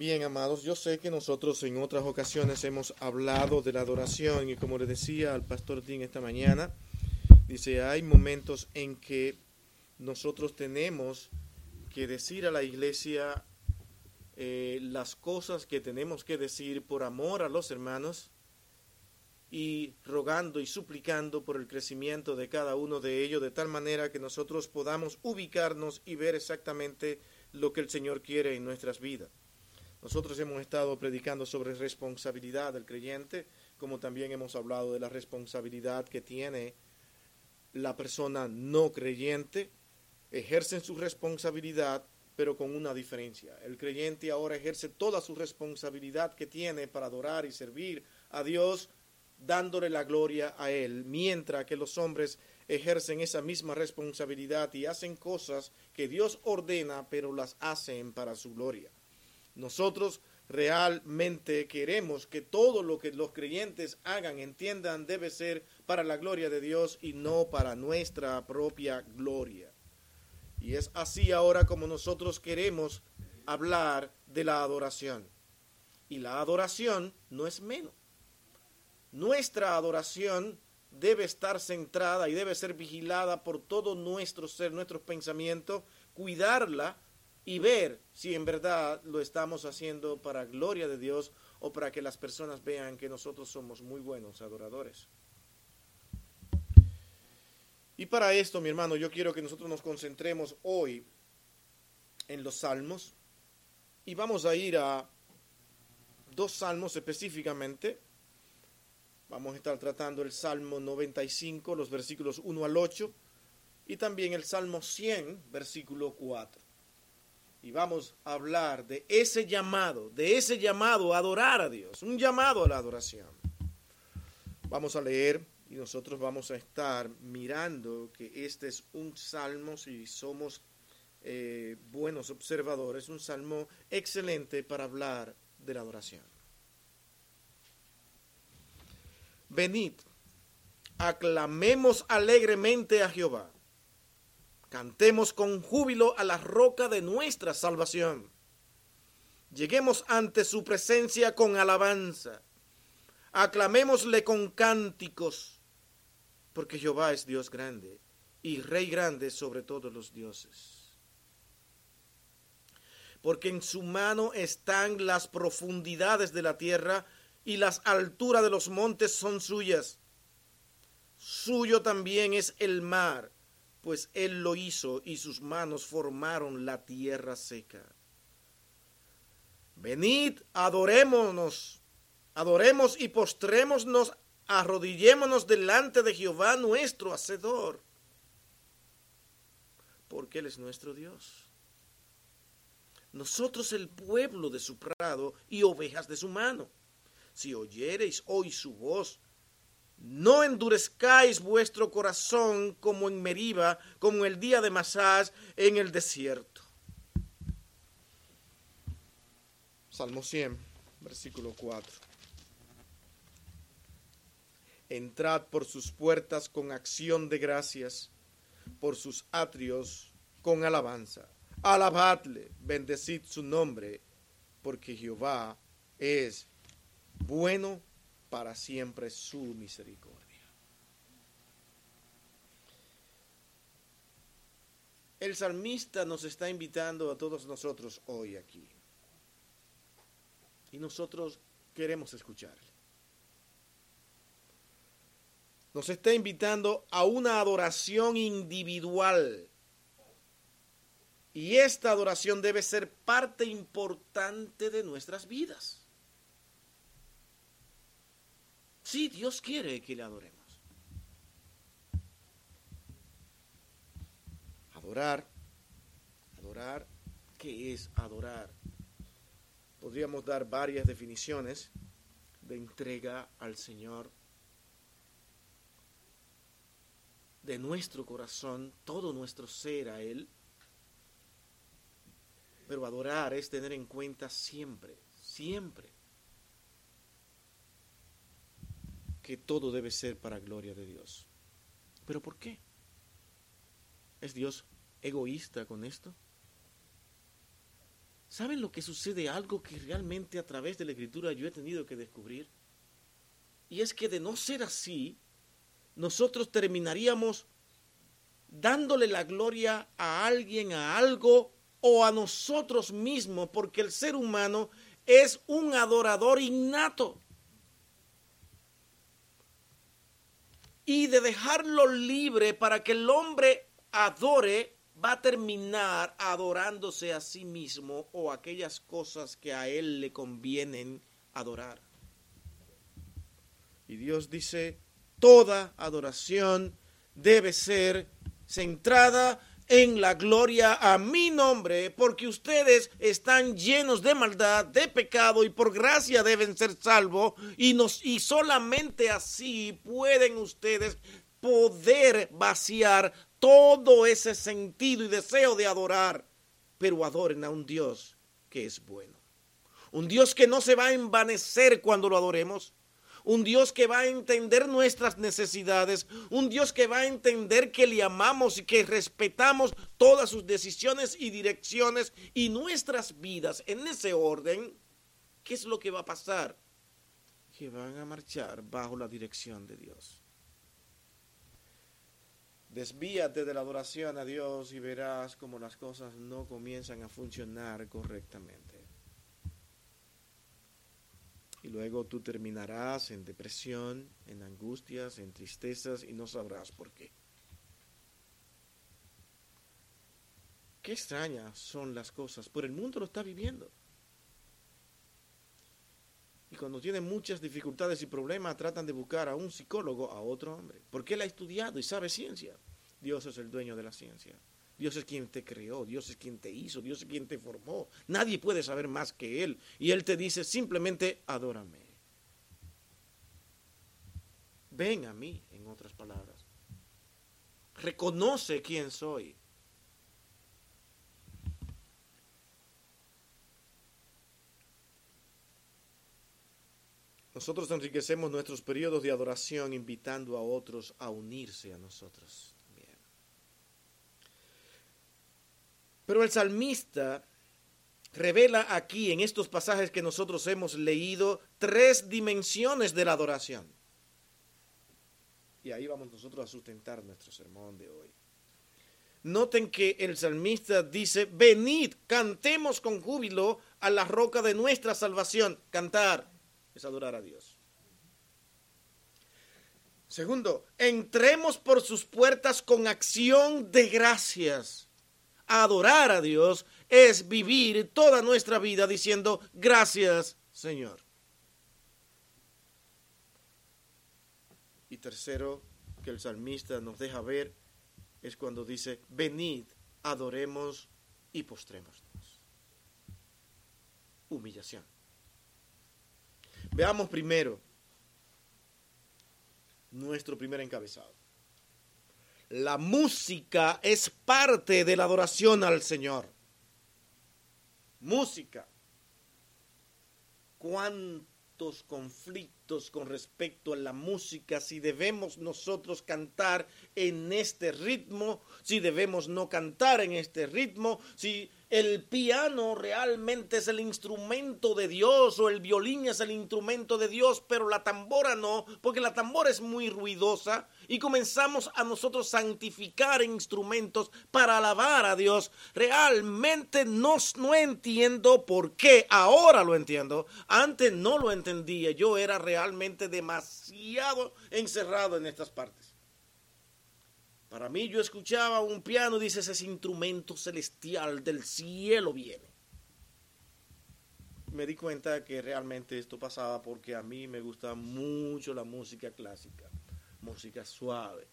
Bien, amados, yo sé que nosotros en otras ocasiones hemos hablado de la adoración y como le decía al pastor Dean esta mañana, dice, hay momentos en que nosotros tenemos que decir a la iglesia eh, las cosas que tenemos que decir por amor a los hermanos y rogando y suplicando por el crecimiento de cada uno de ellos, de tal manera que nosotros podamos ubicarnos y ver exactamente lo que el Señor quiere en nuestras vidas. Nosotros hemos estado predicando sobre responsabilidad del creyente, como también hemos hablado de la responsabilidad que tiene la persona no creyente. Ejercen su responsabilidad, pero con una diferencia. El creyente ahora ejerce toda su responsabilidad que tiene para adorar y servir a Dios, dándole la gloria a Él, mientras que los hombres ejercen esa misma responsabilidad y hacen cosas que Dios ordena, pero las hacen para su gloria. Nosotros realmente queremos que todo lo que los creyentes hagan, entiendan, debe ser para la gloria de Dios y no para nuestra propia gloria. Y es así ahora como nosotros queremos hablar de la adoración. Y la adoración no es menos. Nuestra adoración debe estar centrada y debe ser vigilada por todo nuestro ser, nuestros pensamientos, cuidarla y ver si en verdad lo estamos haciendo para gloria de Dios o para que las personas vean que nosotros somos muy buenos adoradores. Y para esto, mi hermano, yo quiero que nosotros nos concentremos hoy en los salmos y vamos a ir a dos salmos específicamente. Vamos a estar tratando el Salmo 95, los versículos 1 al 8, y también el Salmo 100, versículo 4 y vamos a hablar de ese llamado, de ese llamado a adorar a Dios, un llamado a la adoración. Vamos a leer y nosotros vamos a estar mirando que este es un salmo, si somos eh, buenos observadores, un salmo excelente para hablar de la adoración. Venid, aclamemos alegremente a Jehová Cantemos con júbilo a la roca de nuestra salvación. Lleguemos ante su presencia con alabanza. Aclamémosle con cánticos, porque Jehová es Dios grande y Rey grande sobre todos los dioses. Porque en su mano están las profundidades de la tierra y las alturas de los montes son suyas. Suyo también es el mar pues él lo hizo y sus manos formaron la tierra seca. Venid, adorémonos, adoremos y postrémonos, arrodillémonos delante de Jehová nuestro Hacedor, porque Él es nuestro Dios. Nosotros el pueblo de su prado y ovejas de su mano. Si oyereis hoy su voz, no endurezcáis vuestro corazón como en Meriba, como el día de Masás en el desierto. Salmo 100, versículo 4. Entrad por sus puertas con acción de gracias, por sus atrios con alabanza. Alabadle, bendecid su nombre, porque Jehová es bueno para siempre su misericordia. El salmista nos está invitando a todos nosotros hoy aquí. Y nosotros queremos escucharle. Nos está invitando a una adoración individual. Y esta adoración debe ser parte importante de nuestras vidas. Sí, Dios quiere que le adoremos. Adorar, adorar, ¿qué es adorar? Podríamos dar varias definiciones de entrega al Señor, de nuestro corazón, todo nuestro ser a Él. Pero adorar es tener en cuenta siempre, siempre que todo debe ser para gloria de Dios. ¿Pero por qué? ¿Es Dios egoísta con esto? ¿Saben lo que sucede? Algo que realmente a través de la escritura yo he tenido que descubrir. Y es que de no ser así, nosotros terminaríamos dándole la gloria a alguien, a algo o a nosotros mismos, porque el ser humano es un adorador innato. Y de dejarlo libre para que el hombre adore, va a terminar adorándose a sí mismo o aquellas cosas que a él le convienen adorar. Y Dios dice, toda adoración debe ser centrada en la gloria a mi nombre, porque ustedes están llenos de maldad, de pecado, y por gracia deben ser salvos, y, nos, y solamente así pueden ustedes poder vaciar todo ese sentido y deseo de adorar, pero adoren a un Dios que es bueno. Un Dios que no se va a envanecer cuando lo adoremos, un Dios que va a entender nuestras necesidades, un Dios que va a entender que le amamos y que respetamos todas sus decisiones y direcciones y nuestras vidas en ese orden, ¿qué es lo que va a pasar? Que van a marchar bajo la dirección de Dios. Desvíate de la adoración a Dios y verás cómo las cosas no comienzan a funcionar correctamente y luego tú terminarás en depresión, en angustias, en tristezas y no sabrás por qué. Qué extrañas son las cosas, pero el mundo lo está viviendo. Y cuando tiene muchas dificultades y problemas, tratan de buscar a un psicólogo, a otro hombre, porque él ha estudiado y sabe ciencia. Dios es el dueño de la ciencia. Dios es quien te creó, Dios es quien te hizo, Dios es quien te formó. Nadie puede saber más que Él. Y Él te dice simplemente, adórame. Ven a mí, en otras palabras. Reconoce quién soy. Nosotros enriquecemos nuestros periodos de adoración invitando a otros a unirse a nosotros. Pero el salmista revela aquí, en estos pasajes que nosotros hemos leído, tres dimensiones de la adoración. Y ahí vamos nosotros a sustentar nuestro sermón de hoy. Noten que el salmista dice, venid, cantemos con júbilo a la roca de nuestra salvación. Cantar es adorar a Dios. Segundo, entremos por sus puertas con acción de gracias adorar a Dios es vivir toda nuestra vida diciendo gracias Señor. Y tercero, que el salmista nos deja ver, es cuando dice, venid, adoremos y postremos. Humillación. Veamos primero nuestro primer encabezado. La música es parte de la adoración al Señor. Música. ¿Cuántos conflictos con respecto a la música? Si debemos nosotros cantar en este ritmo, si debemos no cantar en este ritmo, si el piano realmente es el instrumento de Dios o el violín es el instrumento de Dios, pero la tambora no, porque la tambora es muy ruidosa y comenzamos a nosotros santificar instrumentos para alabar a Dios. Realmente no, no entiendo por qué, ahora lo entiendo, antes no lo entendía, yo era realmente demasiado encerrado en estas partes. Para mí yo escuchaba un piano y dice, ese instrumento celestial del cielo viene. Me di cuenta que realmente esto pasaba porque a mí me gusta mucho la música clásica, música suave.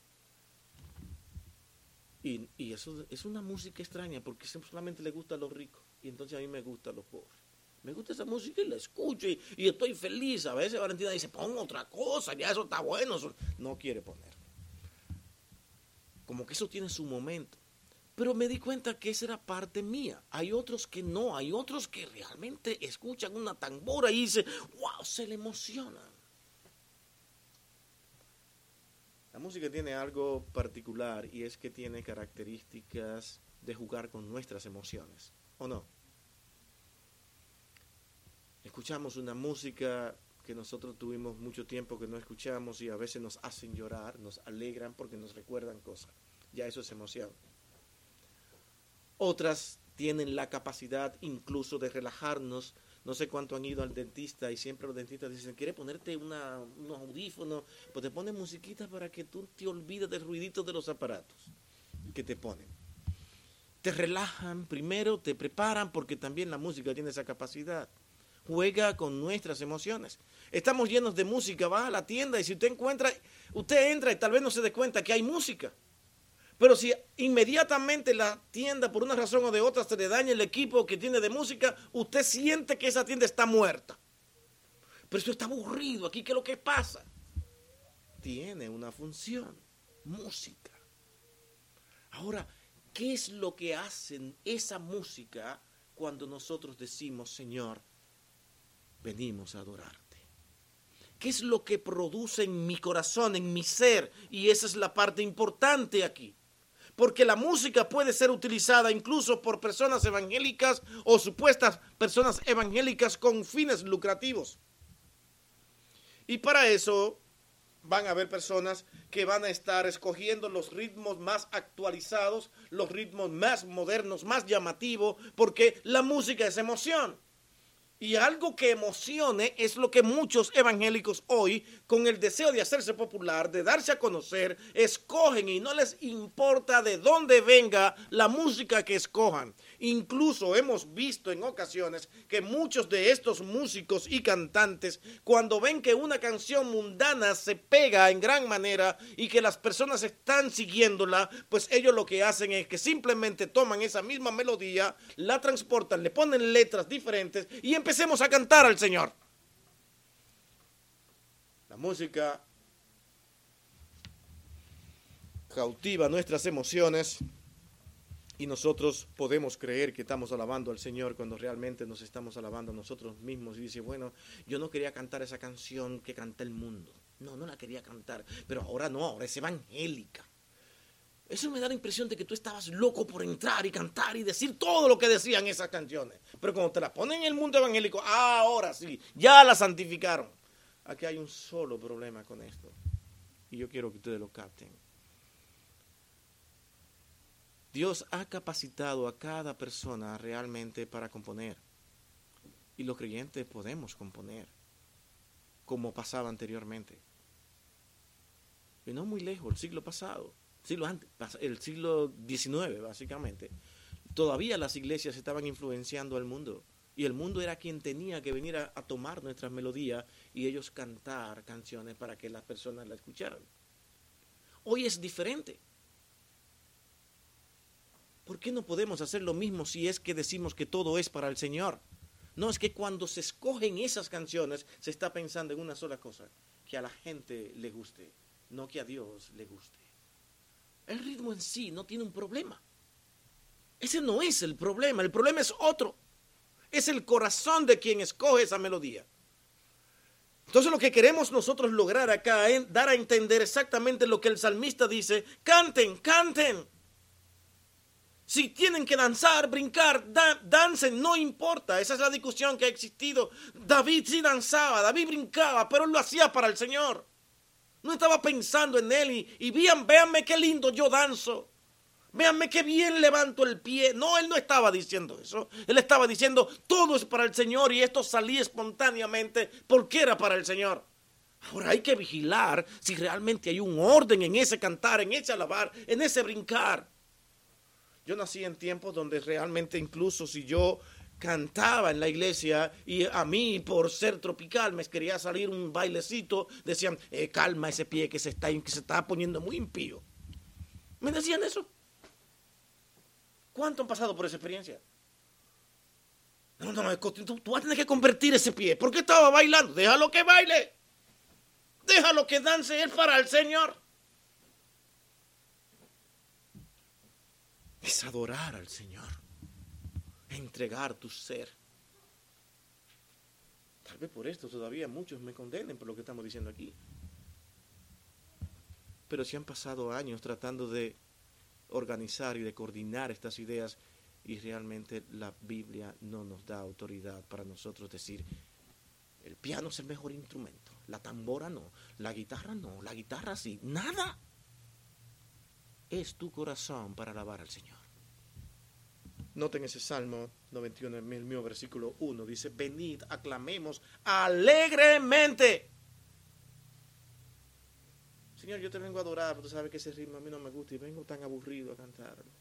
Y, y, eso es una música extraña porque solamente le gusta a los ricos y entonces a mí me gusta a los pobres. Me gusta esa música y la escucho y, y estoy feliz. A veces Valentina dice, pon otra cosa, ya eso está bueno. No quiere poner como que eso tiene su momento. Pero me di cuenta que esa era parte mía. Hay otros que no, hay otros que realmente escuchan una tambora y dicen, wow, se le emociona. La música tiene algo particular y es que tiene características de jugar con nuestras emociones, ¿o no? escuchamos una música que nosotros tuvimos mucho tiempo que no escuchamos y a veces nos hacen llorar, nos alegran porque nos recuerdan cosas. Ya eso es emoción. Otras tienen la capacidad incluso de relajarnos. No sé cuánto han ido al dentista y siempre los dentistas dicen, ¿quiere ponerte una, unos audífonos? Pues te ponen musiquita para que tú te olvides del ruidito de los aparatos que te ponen. Te relajan primero, te preparan porque también la música tiene esa capacidad. Juega con nuestras emociones. Estamos llenos de música, va a la tienda y si usted encuentra, usted entra y tal vez no se dé cuenta que hay música. Pero si inmediatamente la tienda, por una razón o de otra, se le daña el equipo que tiene de música, usted siente que esa tienda está muerta. Pero eso está aburrido. Aquí, ¿qué es lo que pasa? Tiene una función, música. Ahora, ¿qué es lo que hacen esa música cuando nosotros decimos, Señor, venimos a adorarte? ¿Qué es lo que produce en mi corazón, en mi ser? Y esa es la parte importante aquí porque la música puede ser utilizada incluso por personas evangélicas o supuestas personas evangélicas con fines lucrativos. Y para eso van a haber personas que van a estar escogiendo los ritmos más actualizados, los ritmos más modernos, más llamativos, porque la música es emoción. Y algo que emocione es lo que muchos evangélicos hoy, con el deseo de hacerse popular, de darse a conocer, escogen y no les importa de dónde venga la música que escojan. Incluso hemos visto en ocasiones que muchos de estos músicos y cantantes, cuando ven que una canción mundana se pega en gran manera y que las personas están siguiéndola, pues ellos lo que hacen es que simplemente toman esa misma melodía, la transportan, le ponen letras diferentes y empecemos a cantar al Señor. La música cautiva nuestras emociones y nosotros podemos creer que estamos alabando al Señor cuando realmente nos estamos alabando a nosotros mismos. Y dice, bueno, yo no quería cantar esa canción que canta el mundo. No, no la quería cantar. Pero ahora no, ahora es evangélica. Eso me da la impresión de que tú estabas loco por entrar y cantar y decir todo lo que decían esas canciones. Pero cuando te la ponen en el mundo evangélico, ahora sí, ya la santificaron. Aquí hay un solo problema con esto. Y yo quiero que ustedes lo capten Dios ha capacitado a cada persona realmente para componer. Y los creyentes podemos componer, como pasaba anteriormente. Y no muy lejos, el siglo pasado, siglo antes, el siglo XIX básicamente, todavía las iglesias estaban influenciando al mundo. Y el mundo era quien tenía que venir a, tomar nuestras melodías y ellos cantar canciones para que las personas la escucharan. Hoy es diferente. ¿Por qué no podemos hacer lo mismo si es que decimos que todo es para el Señor? No, es que cuando se escogen esas canciones se está pensando en una sola cosa, que a la gente le guste, no que a Dios le guste. El ritmo en sí no tiene un problema. Ese no es el problema, el problema es otro. Es el corazón de quien escoge esa melodía. Entonces lo que queremos nosotros lograr acá es dar a entender exactamente lo que el salmista dice, canten, canten. Si tienen que danzar, brincar, dancen, no importa. Esa es la discusión que ha existido. David sí danzaba, David brincaba, pero él lo hacía para el Señor. No estaba pensando en él y, y vean, véanme qué lindo yo danzo. Véanme qué bien levanto el pie. No, él no estaba diciendo eso. Él estaba diciendo, todo es para el Señor y esto salía espontáneamente porque era para el Señor. Ahora hay que vigilar si realmente hay un orden en ese cantar, en ese alabar, en ese brincar. Yo nací en tiempos donde realmente incluso si yo cantaba en la iglesia y a mí por ser tropical me quería salir un bailecito, decían, eh, calma ese pie que se, está, que se poniendo muy impío. ¿Me decían eso? ¿Cuánto han pasado por esa experiencia? No, no, no, tú, tú vas a tener que convertir ese pie. ¿Por qué estaba bailando? Déjalo que baile. Déjalo que dance él para el Señor. Es adorar al Señor, entregar tu ser. Tal vez por esto todavía muchos me condenen por lo que estamos diciendo aquí. Pero si han pasado años tratando de organizar y de coordinar estas ideas y realmente la Biblia no nos da autoridad para nosotros decir El piano es el mejor instrumento. La tambora no. La guitarra no. La guitarra sí. Nada. Es tu corazón para alabar al Señor. Noten ese Salmo 91, el mío versículo 1. Dice, venid, aclamemos alegremente. Señor, yo te vengo a adorar, pero tú sabes que ese ritmo a mí no me gusta y vengo tan aburrido a cantarlo.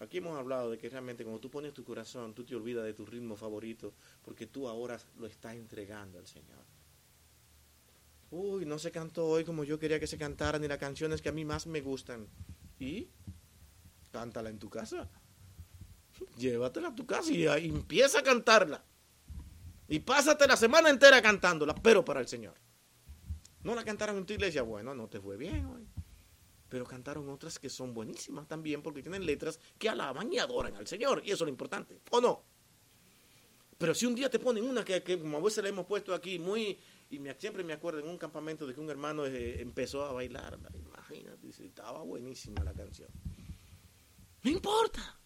Aquí hemos hablado de que realmente cuando tú pones tu corazón, tú te olvidas de tu ritmo favorito porque tú ahora lo estás entregando al Señor. Uy, no se cantó hoy como yo quería que se cantara, ni las canciones que a mí más me gustan. ¿Y? Cántala en tu casa. Llévatela a tu casa y empieza a cantarla. Y pásate la semana entera cantándola, pero para el Señor. No la cantaron en tu iglesia, bueno, no te fue bien hoy pero cantaron otras que son buenísimas también porque tienen letras que alaban y adoran al Señor, y eso es lo importante, ¿o no? Pero si un día te ponen una que, como a veces le hemos puesto aquí muy, y siempre me acuerdo en un campamento de que un hermano eh, empezó a bailar, imagínate, estaba buenísima la canción. No importa,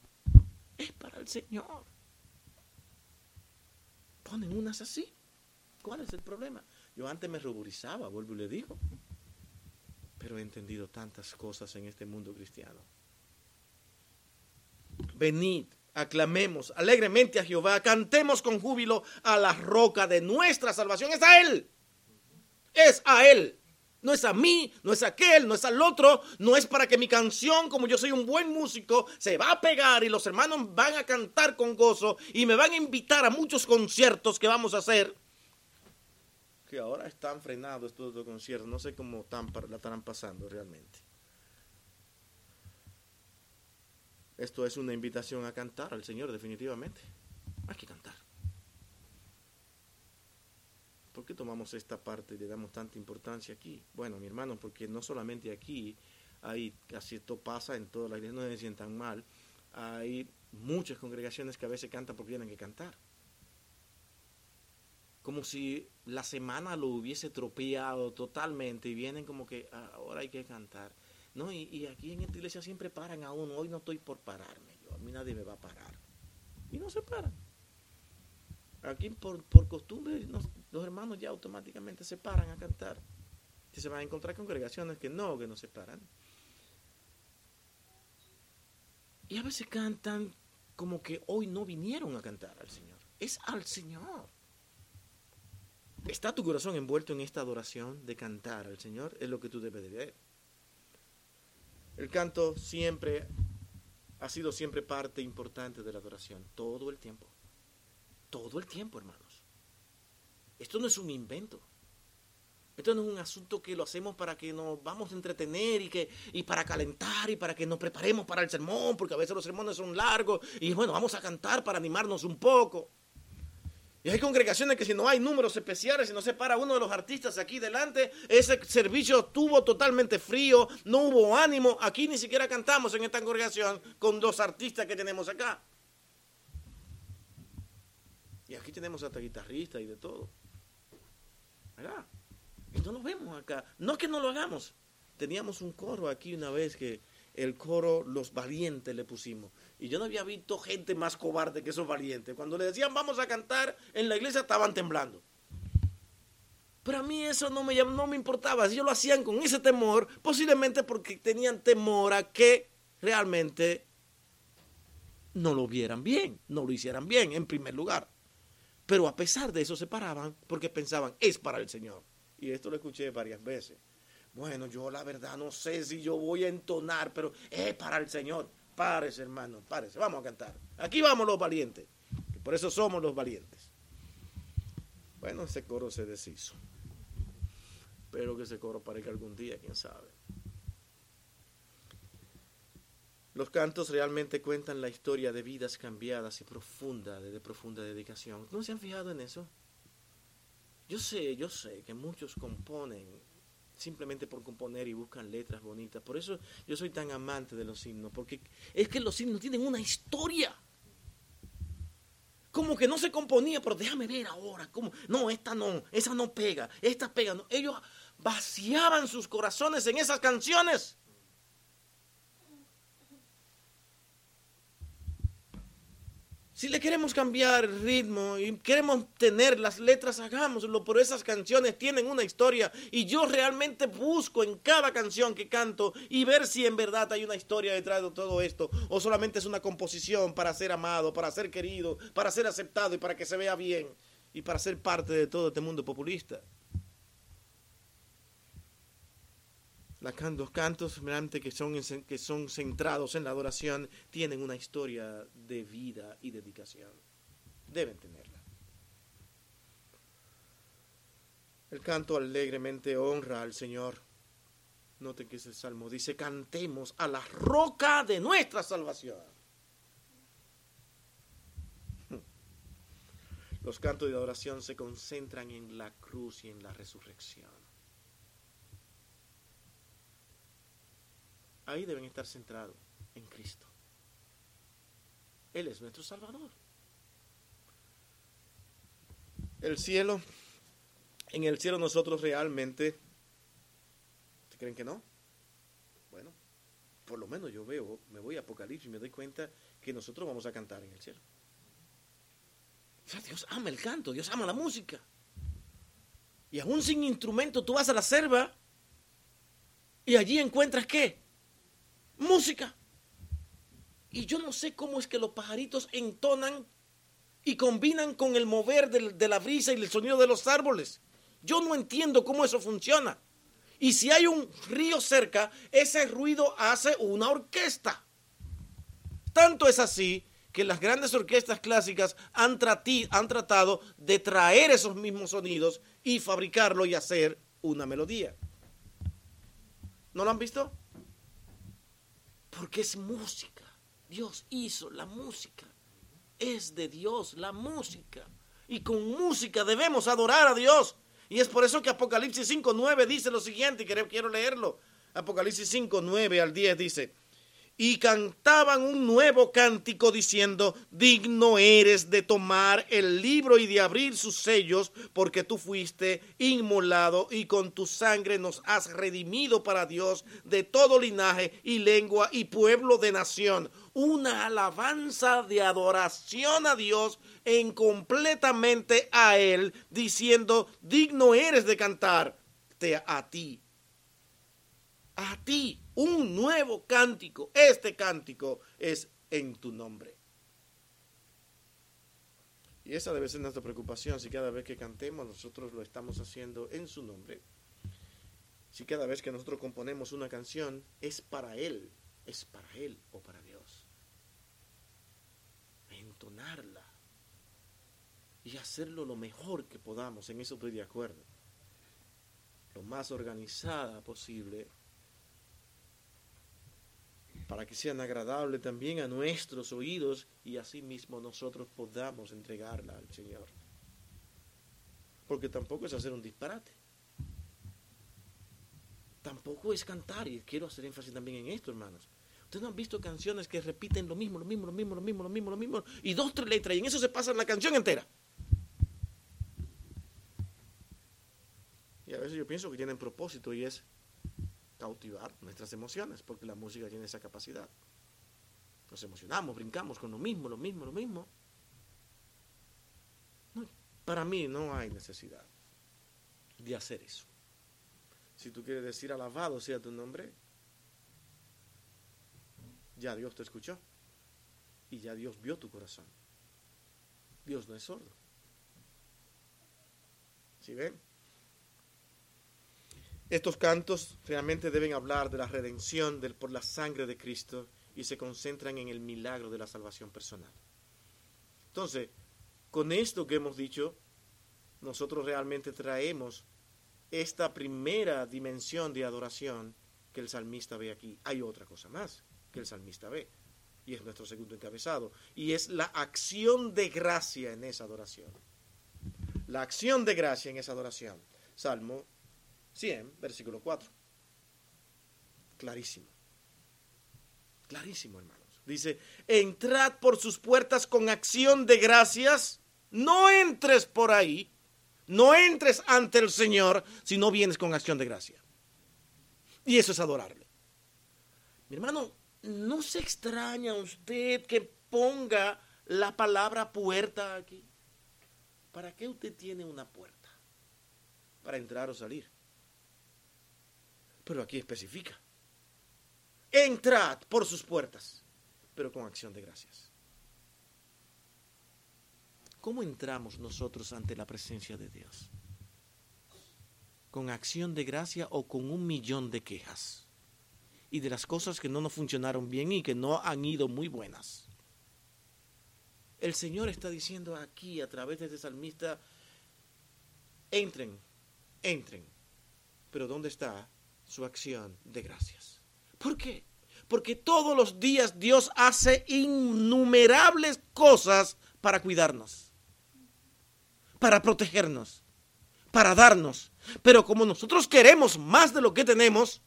es para el Señor. Ponen unas así. ¿Cuál es el problema? Yo antes me ruborizaba, vuelvo y le digo pero he entendido tantas cosas en este mundo cristiano. Venid, aclamemos alegremente a Jehová, cantemos con júbilo a la roca de nuestra salvación. Es a Él. Es a Él. No es a mí, no es a aquel, no es al otro, no es para que mi canción, como yo soy un buen músico, se va a pegar y los hermanos van a cantar con gozo y me van a invitar a muchos conciertos que vamos a hacer que ahora están frenados estos dos conciertos. No sé cómo están, la estarán pasando realmente. Esto es una invitación a cantar al Señor, definitivamente. Hay que cantar. ¿Por qué tomamos esta parte y le damos tanta importancia aquí? Bueno, mi hermano, porque no solamente aquí, hay, casi esto pasa en todas las iglesias, no se sientan mal. Hay muchas congregaciones que a veces cantan porque tienen que cantar como si la semana lo hubiese tropeado totalmente y vienen como que ah, ahora hay que cantar. No, y, aquí en esta iglesia siempre paran a uno. Hoy no estoy por pararme. A mí nadie me va a parar. Y no se paran. Aquí por, costumbre los hermanos ya automáticamente se paran a cantar. Y se van a encontrar congregaciones que no, que no se paran. Y a veces cantan como que hoy no vinieron a cantar al Señor. Es al Señor. ¿Está tu corazón envuelto en esta adoración de cantar al Señor? Es lo que tú debes de ver. El canto siempre ha sido siempre parte importante de la adoración, todo el tiempo. Todo el tiempo, hermanos. Esto no es un invento. Esto no es un asunto que lo hacemos para que nos vamos a entretener y, que, y para calentar y para que nos preparemos para el sermón, porque a veces los sermones son largos y bueno, vamos a cantar para animarnos un poco. Y hay congregaciones que si no hay números especiales, si no se para uno de los artistas aquí delante, ese servicio estuvo totalmente frío, no hubo ánimo. Aquí ni siquiera cantamos en esta congregación con dos artistas que tenemos acá. Y aquí tenemos hasta guitarristas y de todo. ¿Verdad? Y no lo vemos acá. No es que no lo hagamos. Teníamos un coro aquí una vez que el coro Los Valientes le pusimos. Y yo no había visto gente más cobarde que esos valientes. Cuando le decían vamos a cantar, en la iglesia estaban temblando. Pero a mí eso no me, no me importaba. Si ellos lo hacían con ese temor, posiblemente porque tenían temor a que realmente no lo vieran bien, no lo hicieran bien, en primer lugar. Pero a pesar de eso se paraban porque pensaban, es para el Señor. Y esto lo escuché varias veces. Bueno, yo la verdad no sé si yo voy a entonar, pero es para el Señor. Párese, hermano, párese. Vamos a cantar. Aquí vamos los valientes. por eso somos los valientes. Bueno, ese coro se deshizo. Espero que ese coro parezca algún día, quién sabe. Los cantos realmente cuentan la historia de vidas cambiadas y profunda, de, profunda dedicación. ¿No se han fijado en eso? Yo sé, yo sé que muchos componen simplemente por componer y buscan letras bonitas. Por eso yo soy tan amante de los himnos, porque es que los himnos tienen una historia. Como que no se componía, pero déjame ver ahora. Cómo. No, esta no, esa no pega, esta pega. No. Ellos vaciaban sus corazones en esas canciones. Si le queremos cambiar el ritmo y queremos tener las letras, hagámoslo, pero esas canciones tienen una historia y yo realmente busco en cada canción que canto y ver si en verdad hay una historia detrás de todo esto o solamente es una composición para ser amado, para ser querido, para ser aceptado y para que se vea bien y para ser parte de todo este mundo populista. Los cantos que son, que son centrados en la adoración tienen una historia de vida y dedicación. Deben tenerla. El canto alegremente honra al Señor. Noten que es el salmo. Dice, cantemos a la roca de nuestra salvación. Los cantos de adoración se concentran en la cruz y en la resurrección. Ahí deben estar centrados en Cristo. Él es nuestro Salvador. El cielo, en el cielo nosotros realmente, creen que no? Bueno, por lo menos yo veo, me voy a Apocalipsis y me doy cuenta que nosotros vamos a cantar en el cielo. O sea, Dios ama el canto, Dios ama la música. Y aún sin instrumento tú vas a la selva y allí encuentras qué? Música. Y yo no sé cómo es que los pajaritos entonan y combinan con el mover de, la brisa y el sonido de los árboles. Yo no entiendo cómo eso funciona. Y si hay un río cerca, ese ruido hace una orquesta. Tanto es así que las grandes orquestas clásicas han, tratado de traer esos mismos sonidos y fabricarlo y hacer una melodía. ¿No lo han visto? Porque es música. Dios hizo la música. Es de Dios la música. Y con música debemos adorar a Dios. Y es por eso que Apocalipsis 5.9 dice lo siguiente, y quiero leerlo. Apocalipsis 5.9 al 10 dice, y cantaban un nuevo cántico diciendo, digno eres de tomar el libro y de abrir sus sellos, porque tú fuiste inmolado y con tu sangre nos has redimido para Dios de todo linaje y lengua y pueblo de nación. Una alabanza de adoración a Dios en completamente a Él, diciendo, digno eres de cantar a ti, a ti un nuevo cántico. Este cántico es en tu nombre. Y esa debe ser nuestra preocupación, si cada vez que cantemos nosotros lo estamos haciendo en su nombre. Si cada vez que nosotros componemos una canción es para Él, es para Él o para Dios. Entonarla y hacerlo lo mejor que podamos, en eso estoy de acuerdo. Lo más organizada posible para que sean agradables también a nuestros oídos y así mismo nosotros podamos entregarla al Señor. Porque tampoco es hacer un disparate. Tampoco es cantar, y quiero hacer énfasis también en esto, hermanos. Ustedes no han visto canciones que repiten lo mismo, lo mismo, lo mismo, lo mismo, lo mismo, lo mismo, y dos, tres letras, y en eso se pasa la canción entera. Y a veces yo pienso que tienen propósito y es cautivar nuestras emociones, porque la música tiene esa capacidad. Nos emocionamos, brincamos con lo mismo, lo mismo, lo mismo. para mí no hay necesidad de hacer eso. Si tú quieres decir alabado sea tu nombre, ya Dios te escuchó y ya Dios vio tu corazón. Dios no es sordo. ¿Sí ven? Estos cantos realmente deben hablar de la redención por la sangre de Cristo y se concentran en el milagro de la salvación personal. Entonces, con esto que hemos dicho, nosotros realmente traemos esta primera dimensión de adoración que el salmista ve aquí. Hay otra cosa más que el salmista ve, y es nuestro segundo encabezado, y es la acción de gracia en esa adoración. La acción de gracia en esa adoración. Salmo 100, versículo 4. Clarísimo. Clarísimo, hermanos. Dice, entrad por sus puertas con acción de gracias. No entres por ahí. No entres ante el Señor si no vienes con acción de gracia. Y eso es adorarle. Mi hermano, no se extraña usted que ponga la palabra puerta aquí. ¿Para qué usted tiene una puerta? Para entrar o salir. Pero aquí especifica. Entrad por sus puertas, pero con acción de gracias. ¿Cómo entramos nosotros ante la presencia de Dios? ¿Con acción de gracia o con un millón de quejas? Y de las cosas que no nos funcionaron bien y que no han ido muy buenas. El Señor está diciendo aquí a través de este salmista, entren, entren. Pero ¿dónde está su acción de gracias? ¿Por qué? Porque todos los días Dios hace innumerables cosas para cuidarnos, para protegernos, para darnos. Pero como nosotros queremos más de lo que tenemos,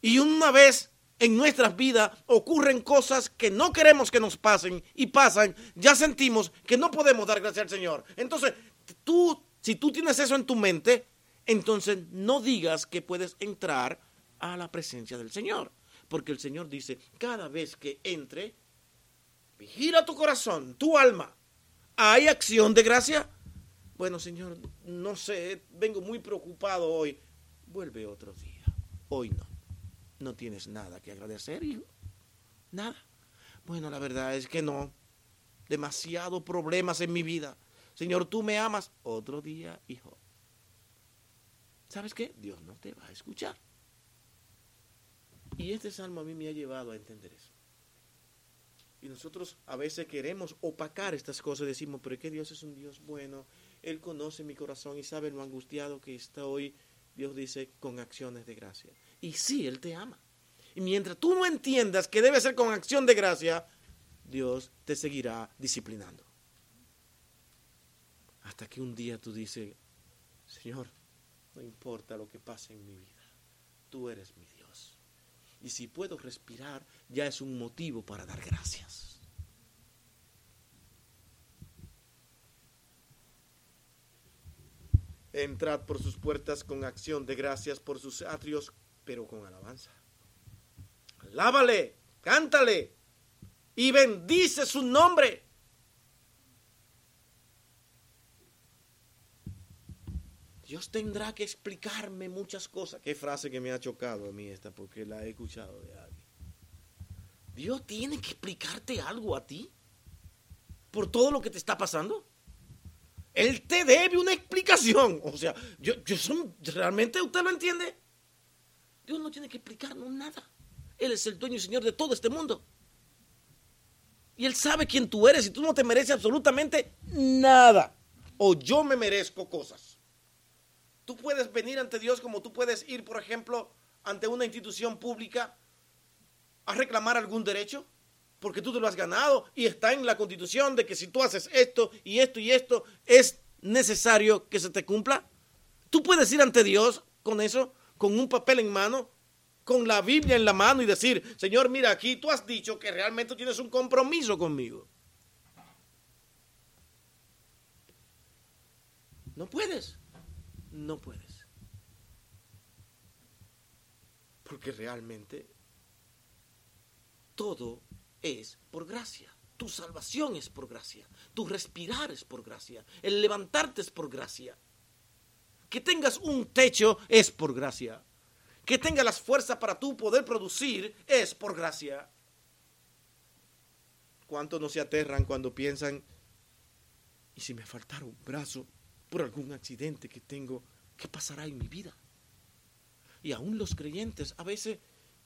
y una vez en nuestras vidas ocurren cosas que no queremos que nos pasen y pasan, ya sentimos que no podemos dar gracias al Señor. Entonces, tú, si tú tienes eso en tu mente, entonces no digas que puedes entrar a la presencia del Señor. Porque el Señor dice, cada vez que entre, vigila tu corazón, tu alma. ¿Hay acción de gracia? Bueno, Señor, no sé, vengo muy preocupado hoy. Vuelve otro día. Hoy no no tienes nada que agradecer, hijo. Nada. Bueno, la verdad es que no. Demasiados problemas en mi vida. Señor, tú me amas. Otro día, hijo. ¿Sabes qué? Dios no te va a escuchar. Y este salmo a mí me ha llevado a entender eso. Y nosotros a veces queremos opacar estas cosas. Decimos, pero es que Dios es un Dios bueno. Él conoce mi corazón y sabe lo angustiado que está hoy. Dios dice, con acciones de gracia. Y sí, Él te ama. Y mientras tú no entiendas que debe ser con acción de gracia, Dios te seguirá disciplinando. Hasta que un día tú dices, Señor, no importa lo que pase en mi vida, tú eres mi Dios. Y si puedo respirar, ya es un motivo para dar gracias. Entrad por sus puertas con acción de gracias, por sus atrios pero con alabanza. Alábale, cántale y bendice su nombre. Dios tendrá que explicarme muchas cosas. Qué frase que me ha chocado a mí esta, porque la he escuchado de alguien. Dios tiene que explicarte algo a ti por todo lo que te está pasando. Él te debe una explicación. O sea, yo, yo son, ¿realmente usted lo entiende? Dios no tiene que explicarnos nada. Él es el dueño y señor de todo este mundo. Y Él sabe quién tú eres y tú no te mereces absolutamente nada. O yo me merezco cosas. Tú puedes venir ante Dios como tú puedes ir, por ejemplo, ante una institución pública a reclamar algún derecho, porque tú te lo has ganado y está en la constitución de que si tú haces esto y esto y esto, es necesario que se te cumpla. Tú puedes ir ante Dios con eso con un papel en mano, con la Biblia en la mano y decir, Señor, mira, aquí tú has dicho que realmente tienes un compromiso conmigo. No puedes, no puedes. Porque realmente todo es por gracia. Tu salvación es por gracia. Tu respirar es por gracia. El levantarte es por gracia. Que tengas un techo es por gracia. Que tengas las fuerzas para tú poder producir es por gracia. ¿Cuántos no se aterran cuando piensan, y si me faltara un brazo por algún accidente que tengo, ¿qué pasará en mi vida? Y aún los creyentes a veces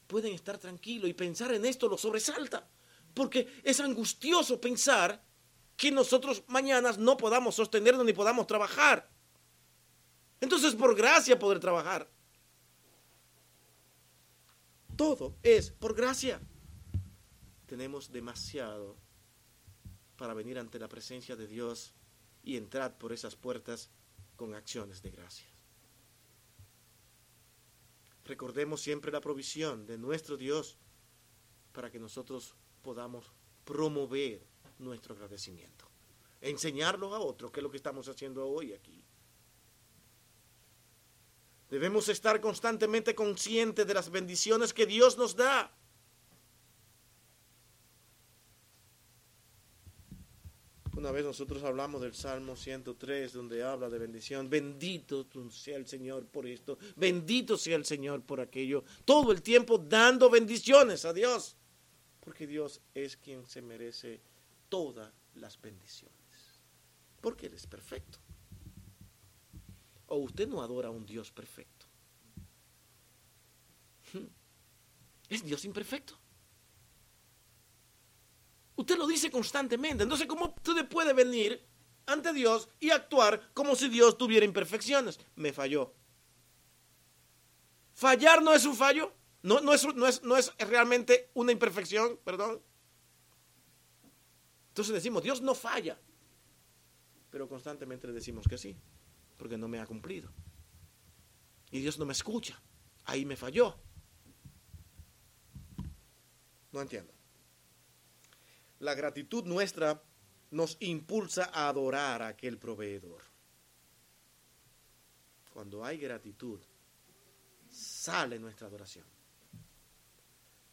pueden estar tranquilos y pensar en esto lo sobresalta, porque es angustioso pensar que nosotros mañana no podamos sostenernos ni podamos trabajar. Entonces, por gracia poder trabajar. Todo es por gracia. Tenemos demasiado para venir ante la presencia de Dios y entrar por esas puertas con acciones de gracia. Recordemos siempre la provisión de nuestro Dios para que nosotros podamos promover nuestro agradecimiento. Enseñarlo a otros, que es lo que estamos haciendo hoy aquí. Debemos estar constantemente conscientes de las bendiciones que Dios nos da. Una vez nosotros hablamos del Salmo 103, donde habla de bendición. Bendito sea el Señor por esto. Bendito sea el Señor por aquello. Todo el tiempo dando bendiciones a Dios. Porque Dios es quien se merece todas las bendiciones. Porque Él es perfecto. O usted no adora a un Dios perfecto. Es Dios imperfecto. Usted lo dice constantemente. Entonces, ¿cómo usted puede venir ante Dios y actuar como si Dios tuviera imperfecciones? Me falló. Fallar no es un fallo. No, no, es, no, es, no es realmente una imperfección, perdón. Entonces decimos, Dios no falla. Pero constantemente le decimos que sí, porque no me ha cumplido. Y Dios no me escucha. Ahí me falló. No entiendo. La gratitud nuestra nos impulsa a adorar a aquel proveedor. Cuando hay gratitud, sale nuestra adoración.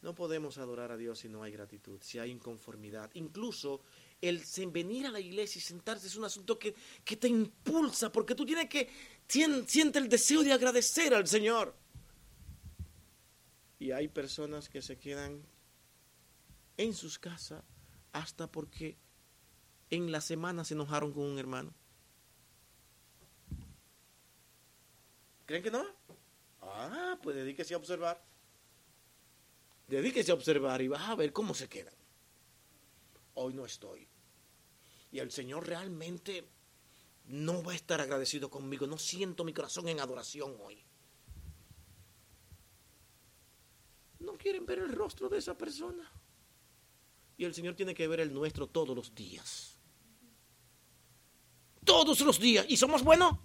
No podemos adorar a Dios si no hay gratitud, si hay inconformidad. Incluso el venir a la iglesia y sentarse es un asunto que, que te impulsa, porque tú tienes que, siente el deseo de agradecer al Señor. Y hay personas que se quedan en sus casas hasta porque en la semana se enojaron con un hermano. ¿Creen que no? Ah, pues dedíquese a observar. Dedíquese a observar y vas a ver cómo se quedan. Hoy no estoy. Y el Señor realmente no va a estar agradecido conmigo. No siento mi corazón en adoración hoy. No quieren ver el rostro de esa persona. Y el Señor tiene que ver el nuestro todos los días. Todos los días. ¿Y somos buenos?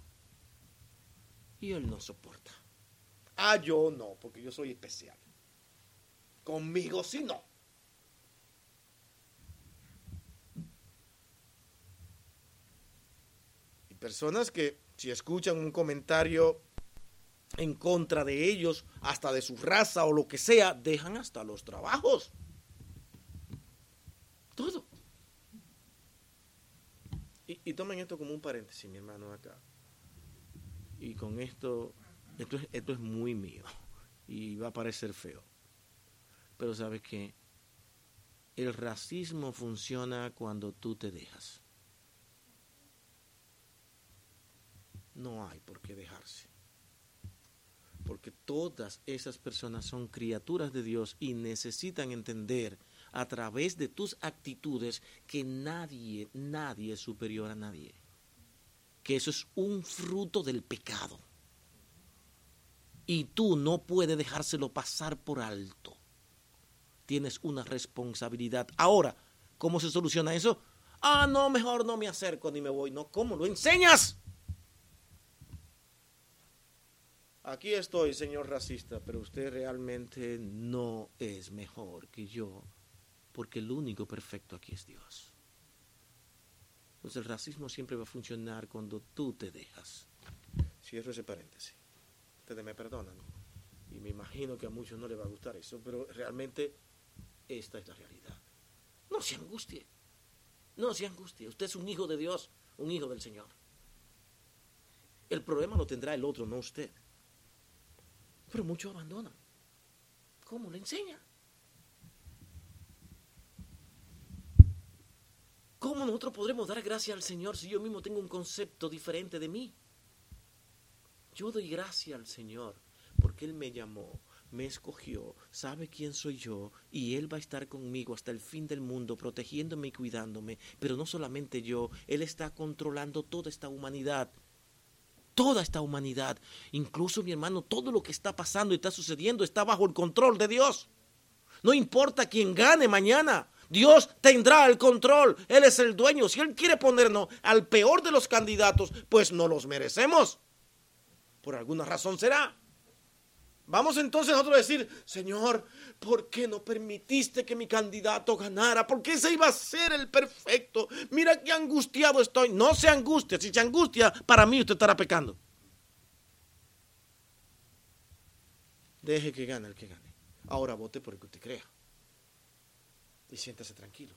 Y Él no soporta. Ah, yo no, porque yo soy especial. Conmigo sí no. Y personas que si escuchan un comentario en contra de ellos, hasta de su raza o lo que sea, dejan hasta los trabajos. Todo. Y, tomen esto como un paréntesis, mi hermano, acá. Y con esto, esto es, muy mío. Y va a parecer feo. Pero sabes que el racismo funciona cuando tú te dejas. No hay por qué dejarse. Porque todas esas personas son criaturas de Dios y necesitan entender a través de tus actitudes que nadie, nadie es superior a nadie. Que eso es un fruto del pecado. Y tú no puedes dejárselo pasar por alto. Tienes una responsabilidad. Ahora, ¿cómo se soluciona eso? Ah, no, mejor no me acerco ni me voy. No, ¿cómo lo enseñas? Aquí estoy, señor racista, pero usted realmente no es mejor que yo porque el único perfecto aquí es Dios. Entonces el racismo siempre va a funcionar cuando tú te dejas. Cierro ese paréntesis. Ustedes me perdonan. Y me imagino que a muchos no les va a gustar eso, pero realmente esta es la realidad. No se angustie. No se angustie. Usted es un hijo de Dios, un hijo del Señor. El problema lo tendrá el otro, no usted. Pero muchos abandonan. ¿Cómo le enseña? ¿Cómo nosotros podremos dar gracias al Señor si yo mismo tengo un concepto diferente de mí? Yo doy gracias al Señor porque Él me llamó, me escogió, sabe quién soy yo y Él va a estar conmigo hasta el fin del mundo, protegiéndome y cuidándome. Pero no solamente yo, Él está controlando toda esta humanidad. Toda esta humanidad, incluso mi hermano, todo lo que está pasando y está sucediendo está bajo el control de Dios. No importa quién gane mañana, Dios tendrá el control. Él es el dueño. Si Él quiere ponernos al peor de los candidatos, pues no los merecemos. Por alguna razón será. Vamos entonces nosotros a decir, Señor, ¿por qué no permitiste que mi candidato ganara? ¿Por qué ese iba a ser el perfecto? Mira qué angustiado estoy. No se angustia. Si se angustia, para mí usted estará pecando. Deje que gane el que gane. Ahora vote por el que usted crea y siéntase tranquilo.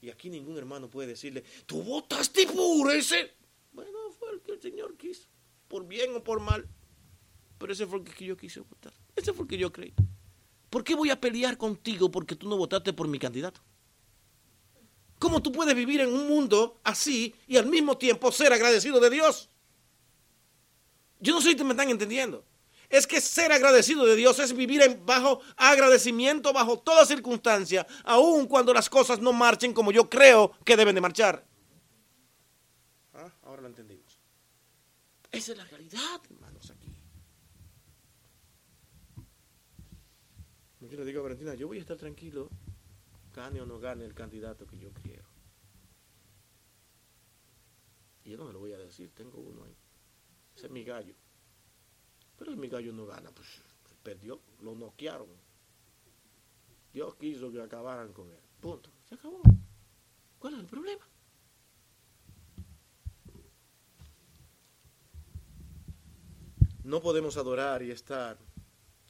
Y aquí ningún hermano puede decirle, tú votaste por ese. Bueno, fue el que el Señor quiso, por bien o por mal. Pero ese fue el que yo quise votar. Ese fue el que yo creí. ¿Por qué voy a pelear contigo porque tú no votaste por mi candidato? ¿Cómo tú puedes vivir en un mundo así y al mismo tiempo ser agradecido de Dios? Yo no sé si te me están entendiendo. Es que ser agradecido de Dios es vivir en, bajo agradecimiento, bajo toda circunstancia, aun cuando las cosas no marchen como yo creo que deben de marchar. Ah, ahora lo entendimos. Esa es la realidad, hermanos, aquí. Yo le digo a Valentina, yo voy a estar tranquilo, gane o no gane el candidato que yo quiero. Y yo no me lo voy a decir, tengo uno ahí. Ese es mi gallo. Pero mi gallo no gana, pues perdió, lo noquearon. Dios quiso que acabaran con él. Punto. Se acabó. ¿Cuál es el problema? No podemos adorar y estar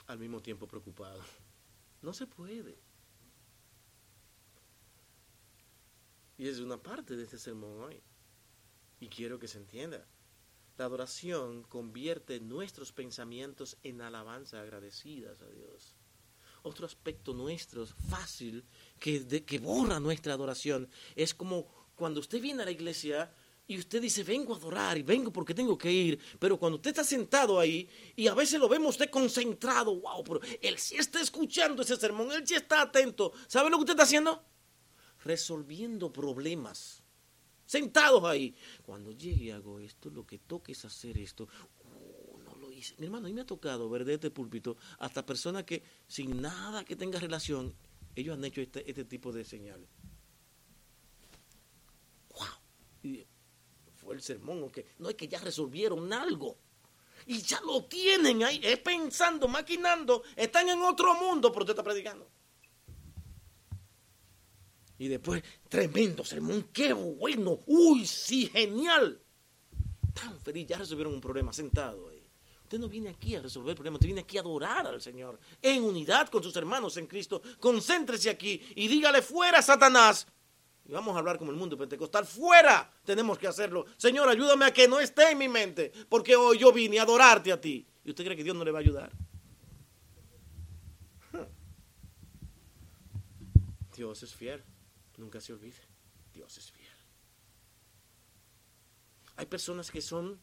al mismo tiempo preocupados. No se puede. Y es una parte de este sermón hoy. Y quiero que se entienda. La adoración convierte nuestros pensamientos en alabanza agradecidas a Dios. Otro aspecto nuestro fácil que, que borra nuestra adoración es como cuando usted viene a la iglesia y usted dice, vengo a adorar y vengo porque tengo que ir, pero cuando usted está sentado ahí y a veces lo vemos usted concentrado, wow, pero él sí está escuchando ese sermón, él sí está atento. ¿Sabe lo que usted está haciendo? Resolviendo problemas sentados ahí. Cuando llegue hago esto, lo que toque es hacer esto. Uh, no lo hice. Mi hermano, a mí me ha tocado ver de este púlpito hasta personas que sin nada que tenga relación, ellos han hecho este, este tipo de señales. ¡Wow! Fue el sermón, que no es que ya resolvieron algo. Y ya lo tienen ahí, es pensando, maquinando, están en otro mundo, pero usted está predicando. Y después, tremendo sermón, qué bueno, uy, sí, genial. Tan feliz, ya resolvieron un problema sentado ahí. Usted no viene aquí a resolver problemas, usted viene aquí a adorar al Señor, en unidad con sus hermanos en Cristo. Concéntrese aquí y dígale fuera, Satanás. Y vamos a hablar como el mundo pentecostal, fuera tenemos que hacerlo. Señor, ayúdame a que no esté en mi mente, porque hoy yo vine a adorarte a ti. ¿Y usted cree que Dios no le va a ayudar? Dios es fiel. Nunca se olvide, Dios es fiel. Hay personas que son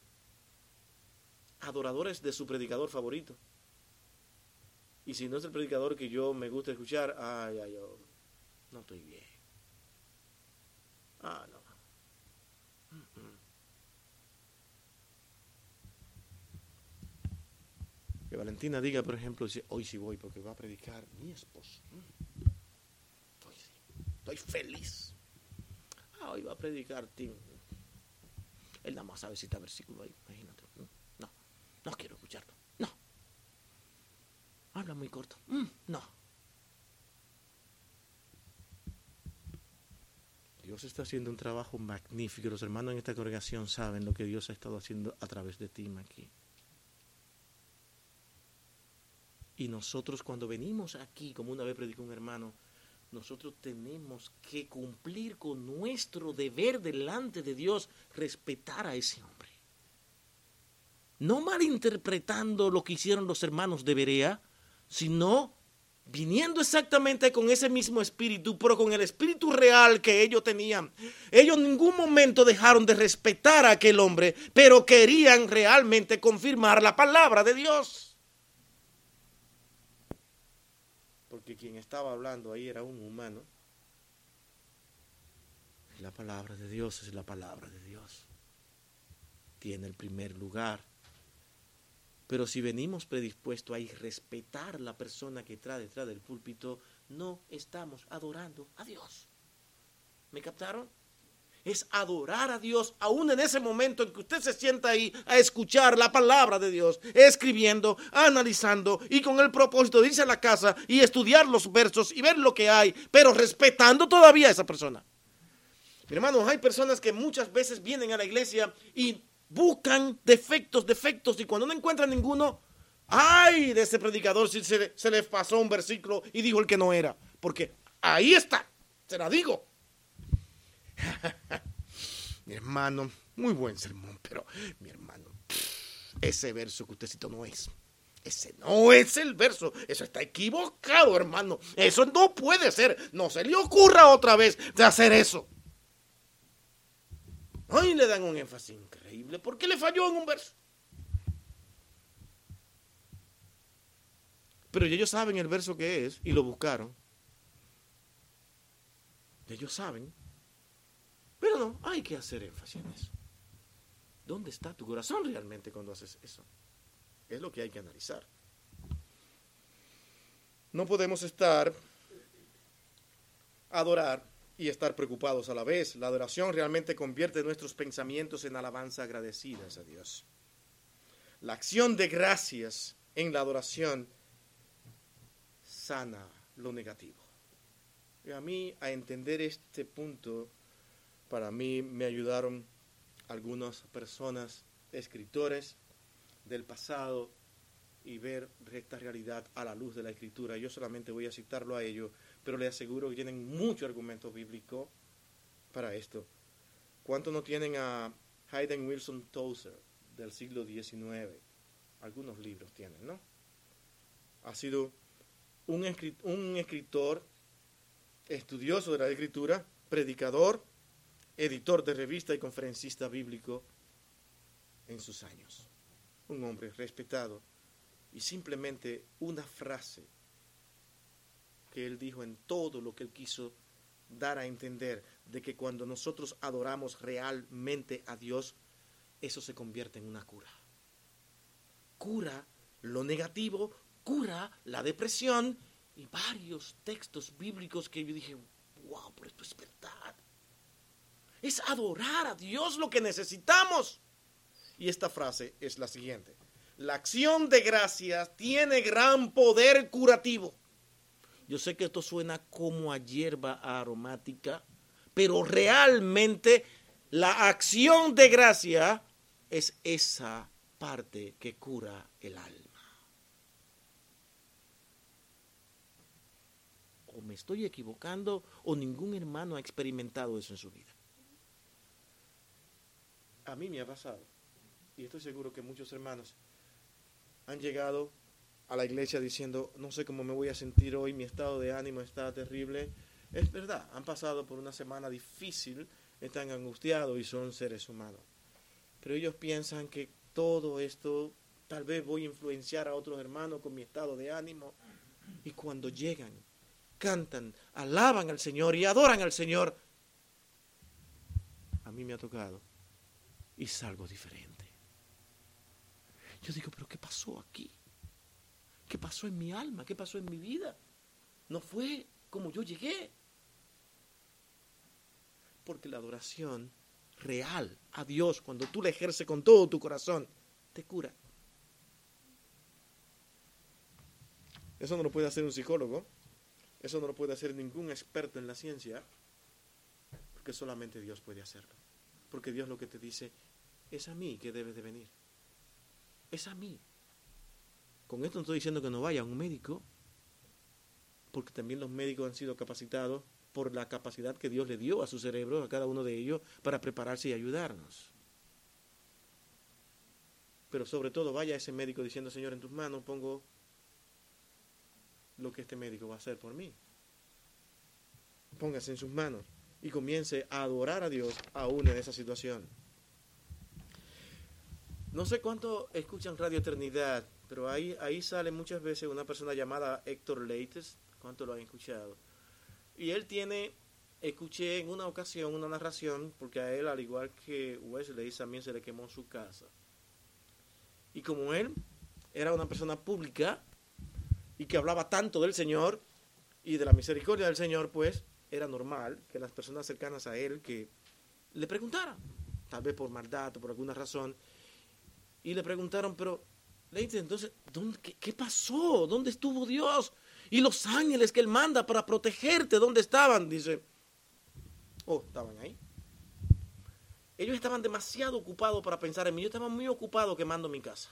adoradores de su predicador favorito. Y si no es el predicador que yo me gusta escuchar, ay, ay, yo no estoy bien. Ah, no. Que Valentina diga, por ejemplo, hoy sí voy porque va a predicar mi esposo. Estoy feliz. Ah, hoy va a predicar Tim. Él nada más sabe si está versículo ahí, imagínate. No, no quiero escucharlo. No. Habla muy corto. Mm, no. Dios está haciendo un trabajo magnífico. Los hermanos en esta congregación saben lo que Dios ha estado haciendo a través de Tim aquí. Y nosotros cuando venimos aquí, como una vez predicó un hermano, nosotros tenemos que cumplir con nuestro deber delante de Dios, respetar a ese hombre. No malinterpretando lo que hicieron los hermanos de Berea, sino viniendo exactamente con ese mismo espíritu, pero con el espíritu real que ellos tenían. Ellos en ningún momento dejaron de respetar a aquel hombre, pero querían realmente confirmar la palabra de Dios. porque quien estaba hablando ahí era un humano. La palabra de Dios es la palabra de Dios. Tiene el primer lugar. Pero si venimos predispuestos a respetar la persona que está detrás del púlpito, no estamos adorando a Dios. ¿Me captaron? Es adorar a Dios aún en ese momento en que usted se sienta ahí a escuchar la palabra de Dios, escribiendo, analizando y con el propósito de irse a la casa y estudiar los versos y ver lo que hay, pero respetando todavía a esa persona. Mi hermano, hay personas que muchas veces vienen a la iglesia y buscan defectos, defectos y cuando no encuentran ninguno, ay de ese predicador si se, se les pasó un versículo y dijo el que no era, porque ahí está, se la digo. mi hermano, muy buen sermón, pero mi hermano, ese verso que usted citó no es. Ese no es el verso. Eso está equivocado, hermano. Eso no puede ser. No se le ocurra otra vez de hacer eso. Hoy le dan un énfasis increíble. ¿Por qué le falló en un verso? Pero ellos saben el verso que es y lo buscaron. Ellos saben. Pero no, hay que hacer énfasis en eso. ¿Dónde está tu corazón realmente cuando haces eso? Es lo que hay que analizar. No podemos estar, adorar y estar preocupados a la vez. La adoración realmente convierte nuestros pensamientos en alabanza agradecidas a Dios. La acción de gracias en la adoración sana lo negativo. Y a mí, a entender este punto, para mí me ayudaron algunas personas, escritores del pasado, y ver esta realidad a la luz de la escritura. Yo solamente voy a citarlo a ellos, pero les aseguro que tienen mucho argumento bíblico para esto. ¿Cuántos no tienen a Hayden Wilson Tozer del siglo XIX? Algunos libros tienen, ¿no? Ha sido un, un escritor estudioso de la escritura, predicador, editor de revista y conferencista bíblico en sus años. Un hombre respetado y simplemente una frase que él dijo en todo lo que él quiso dar a entender de que cuando nosotros adoramos realmente a Dios, eso se convierte en una cura. Cura lo negativo, cura la depresión y varios textos bíblicos que yo dije, wow, pero esto es verdad. Es adorar a Dios lo que necesitamos. Y esta frase es la siguiente. La acción de gracias tiene gran poder curativo. Yo sé que esto suena como a hierba aromática, pero realmente la acción de gracia es esa parte que cura el alma. O me estoy equivocando o ningún hermano ha experimentado eso en su vida. A mí me ha pasado. Y estoy seguro que muchos hermanos han llegado a la iglesia diciendo, no sé cómo me voy a sentir hoy, mi estado de ánimo está terrible. Es verdad, han pasado por una semana difícil, están angustiados y son seres humanos. Pero ellos piensan que todo esto tal vez voy a influenciar a otros hermanos con mi estado de ánimo. Y cuando llegan, cantan, alaban al Señor y adoran al Señor, a mí me ha tocado y salgo diferente. Yo digo, pero ¿qué pasó aquí? ¿Qué pasó en mi alma? ¿Qué pasó en mi vida? No fue como yo llegué. Porque la adoración real a Dios, cuando tú la ejerces con todo tu corazón, te cura. Eso no lo puede hacer un psicólogo. Eso no lo puede hacer ningún experto en la ciencia. Porque solamente Dios puede hacerlo. Porque Dios lo que te dice es a mí que debes de venir es a mí. Con esto no estoy diciendo que no vaya a un médico, porque también los médicos han sido capacitados por la capacidad que Dios le dio a su cerebro, a cada uno de ellos, para prepararse y ayudarnos. Pero sobre todo vaya a ese médico diciendo, Señor, en tus manos pongo lo que este médico va a hacer por mí. Póngase en sus manos y comience a adorar a Dios aún en esa situación. No sé cuánto escuchan Radio Eternidad, pero ahí, ahí sale muchas veces una persona llamada Héctor Leites. ¿Cuánto lo han escuchado? Y él tiene, escuché en una ocasión una narración, porque a él, al igual que Wesley, también se le quemó su casa. Y como él era una persona pública y que hablaba tanto del Señor y de la misericordia del Señor, pues era normal que las personas cercanas a él que le preguntaran, tal vez por maldad o por alguna razón, y le preguntaron, pero, Leite, entonces, ¿dónde, qué, pasó? ¿Dónde estuvo Dios? Y los ángeles que Él manda para protegerte, ¿dónde estaban? Dice, oh, estaban ahí. Ellos estaban demasiado ocupados para pensar en mí. Yo estaba muy ocupado quemando mi casa.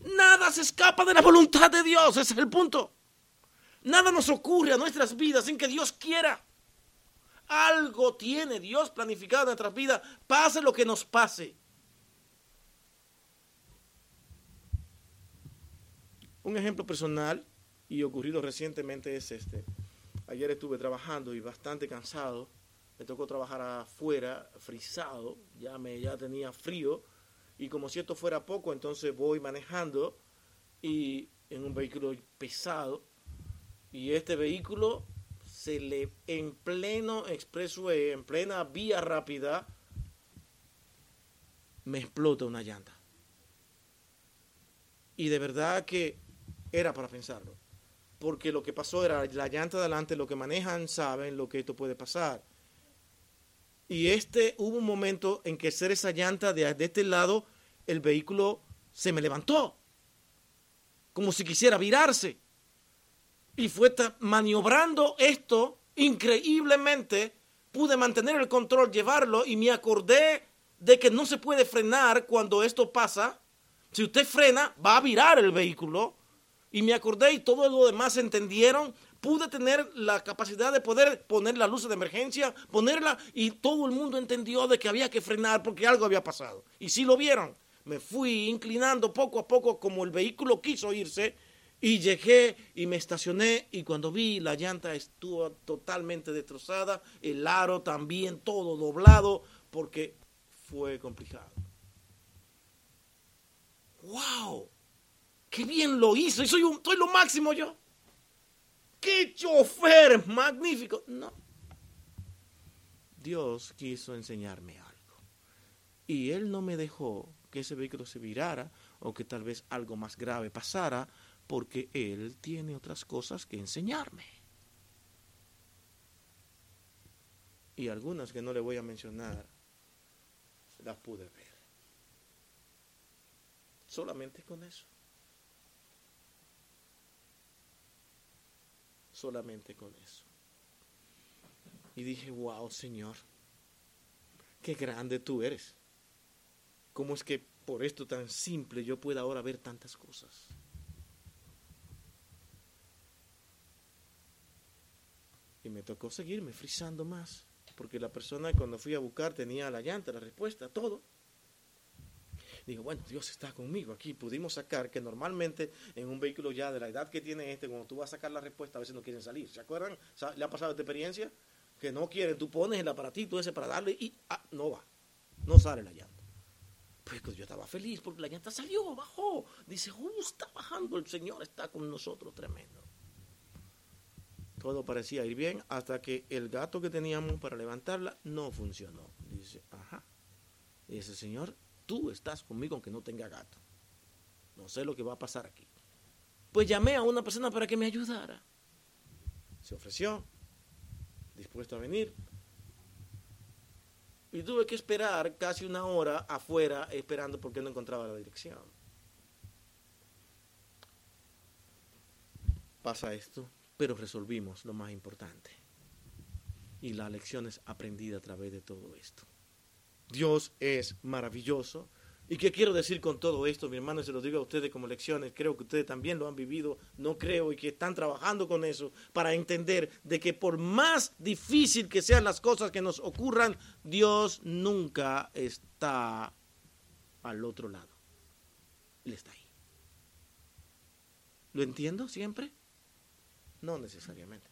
Nada se escapa de la voluntad de Dios, ese es el punto. Nada nos ocurre a nuestras vidas sin que Dios quiera. Algo tiene Dios planificado en nuestras vidas, pase lo que nos pase. Un ejemplo personal y ocurrido recientemente es este. Ayer estuve trabajando y bastante cansado. Me tocó trabajar afuera, frisado, ya me ya tenía frío y como si esto fuera poco, entonces voy manejando y en un vehículo pesado y este vehículo se le en pleno expressway, en plena vía rápida me explota una llanta. Y de verdad que era para pensarlo. Porque lo que pasó era la llanta de adelante, lo que manejan saben lo que esto puede pasar. Y este hubo un momento en que ser esa llanta de, de este lado, el vehículo se me levantó. Como si quisiera virarse. Y fue maniobrando esto increíblemente. Pude mantener el control, llevarlo y me acordé de que no se puede frenar cuando esto pasa. Si usted frena, va a virar el vehículo y me acordé y todo lo demás entendieron. Pude tener la capacidad de poder poner la luz de emergencia, ponerla y todo el mundo entendió de que había que frenar porque algo había pasado. Y si lo vieron, me fui inclinando poco a poco como el vehículo quiso irse y llegué y me estacioné y cuando vi la llanta estuvo totalmente destrozada, el aro también todo doblado porque fue complicado. ¡Wow! qué bien lo hizo, y soy, un, soy lo máximo yo. ¡Qué chofer magnífico! No. Dios quiso enseñarme algo. Y Él no me dejó que ese vehículo se virara o que tal vez algo más grave pasara, porque Él tiene otras cosas que enseñarme. Y algunas que no le voy a mencionar, las pude ver. Solamente con eso. solamente con eso. Y dije, wow, Señor, qué grande tú eres. ¿Cómo es que por esto tan simple yo pueda ahora ver tantas cosas? Y me tocó seguirme frizando más, porque la persona cuando fui a buscar tenía la llanta, la respuesta, todo. Digo, bueno, Dios está conmigo aquí. Pudimos sacar que normalmente en un vehículo ya de la edad que tiene este, cuando tú vas a sacar la respuesta, a veces no quieren salir. ¿Se acuerdan? ¿Le ha pasado esta experiencia? Que no quieren, tú pones el aparatito ese para darle y ah, no va. No sale la llanta. Pues, pues yo estaba feliz porque la llanta salió, bajó. Dice, uh, está bajando, el Señor está con nosotros, tremendo. Todo parecía ir bien hasta que el gato que teníamos para levantarla no funcionó. Dice, ajá. Dice, Señor, tú estás conmigo aunque no tenga gato. No sé lo que va a pasar aquí. Pues llamé a una persona para que me ayudara. Se ofreció, dispuesto a venir. Y tuve que esperar casi una hora afuera esperando porque no encontraba la dirección. Pasa esto, pero resolvimos lo más importante. Y la lección es aprendida a través de todo esto. Dios es maravilloso. ¿Y qué quiero decir con todo esto, mi hermano? Se lo digo a ustedes como lecciones. Creo que ustedes también lo han vivido, no creo, y que están trabajando con eso para entender de que por más difícil que sean las cosas que nos ocurran, Dios nunca está al otro lado. Él está ahí. ¿Lo entiendo siempre? No necesariamente.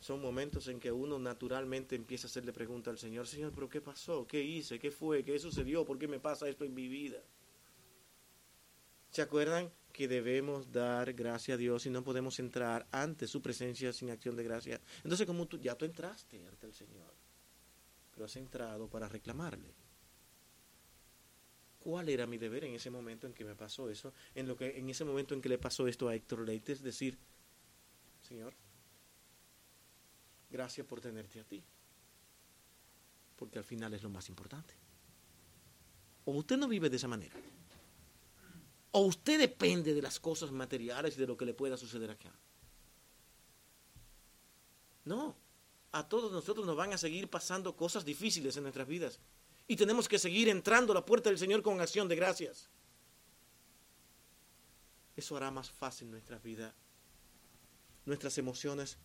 Son momentos en que uno naturalmente empieza a hacerle preguntas al Señor, Señor, pero ¿qué pasó? ¿Qué hice? ¿Qué fue? ¿Qué sucedió? ¿Por qué me pasa esto en mi vida? ¿Se acuerdan que debemos dar gracias a Dios y no podemos entrar ante su presencia sin acción de gracia? Entonces, como tú ya tú entraste ante el Señor, pero has entrado para reclamarle. ¿Cuál era mi deber en ese momento en que me pasó eso? En lo que en ese momento en que le pasó esto a Héctor Leite, es decir, Señor, Gracias por tenerte a ti. Porque al final es lo más importante. O usted no vive de esa manera. O usted depende de las cosas materiales y de lo que le pueda suceder acá. No. A todos nosotros nos van a seguir pasando cosas difíciles en nuestras vidas. Y tenemos que seguir entrando a la puerta del Señor con acción de gracias. Eso hará más fácil nuestra vida nuestras emociones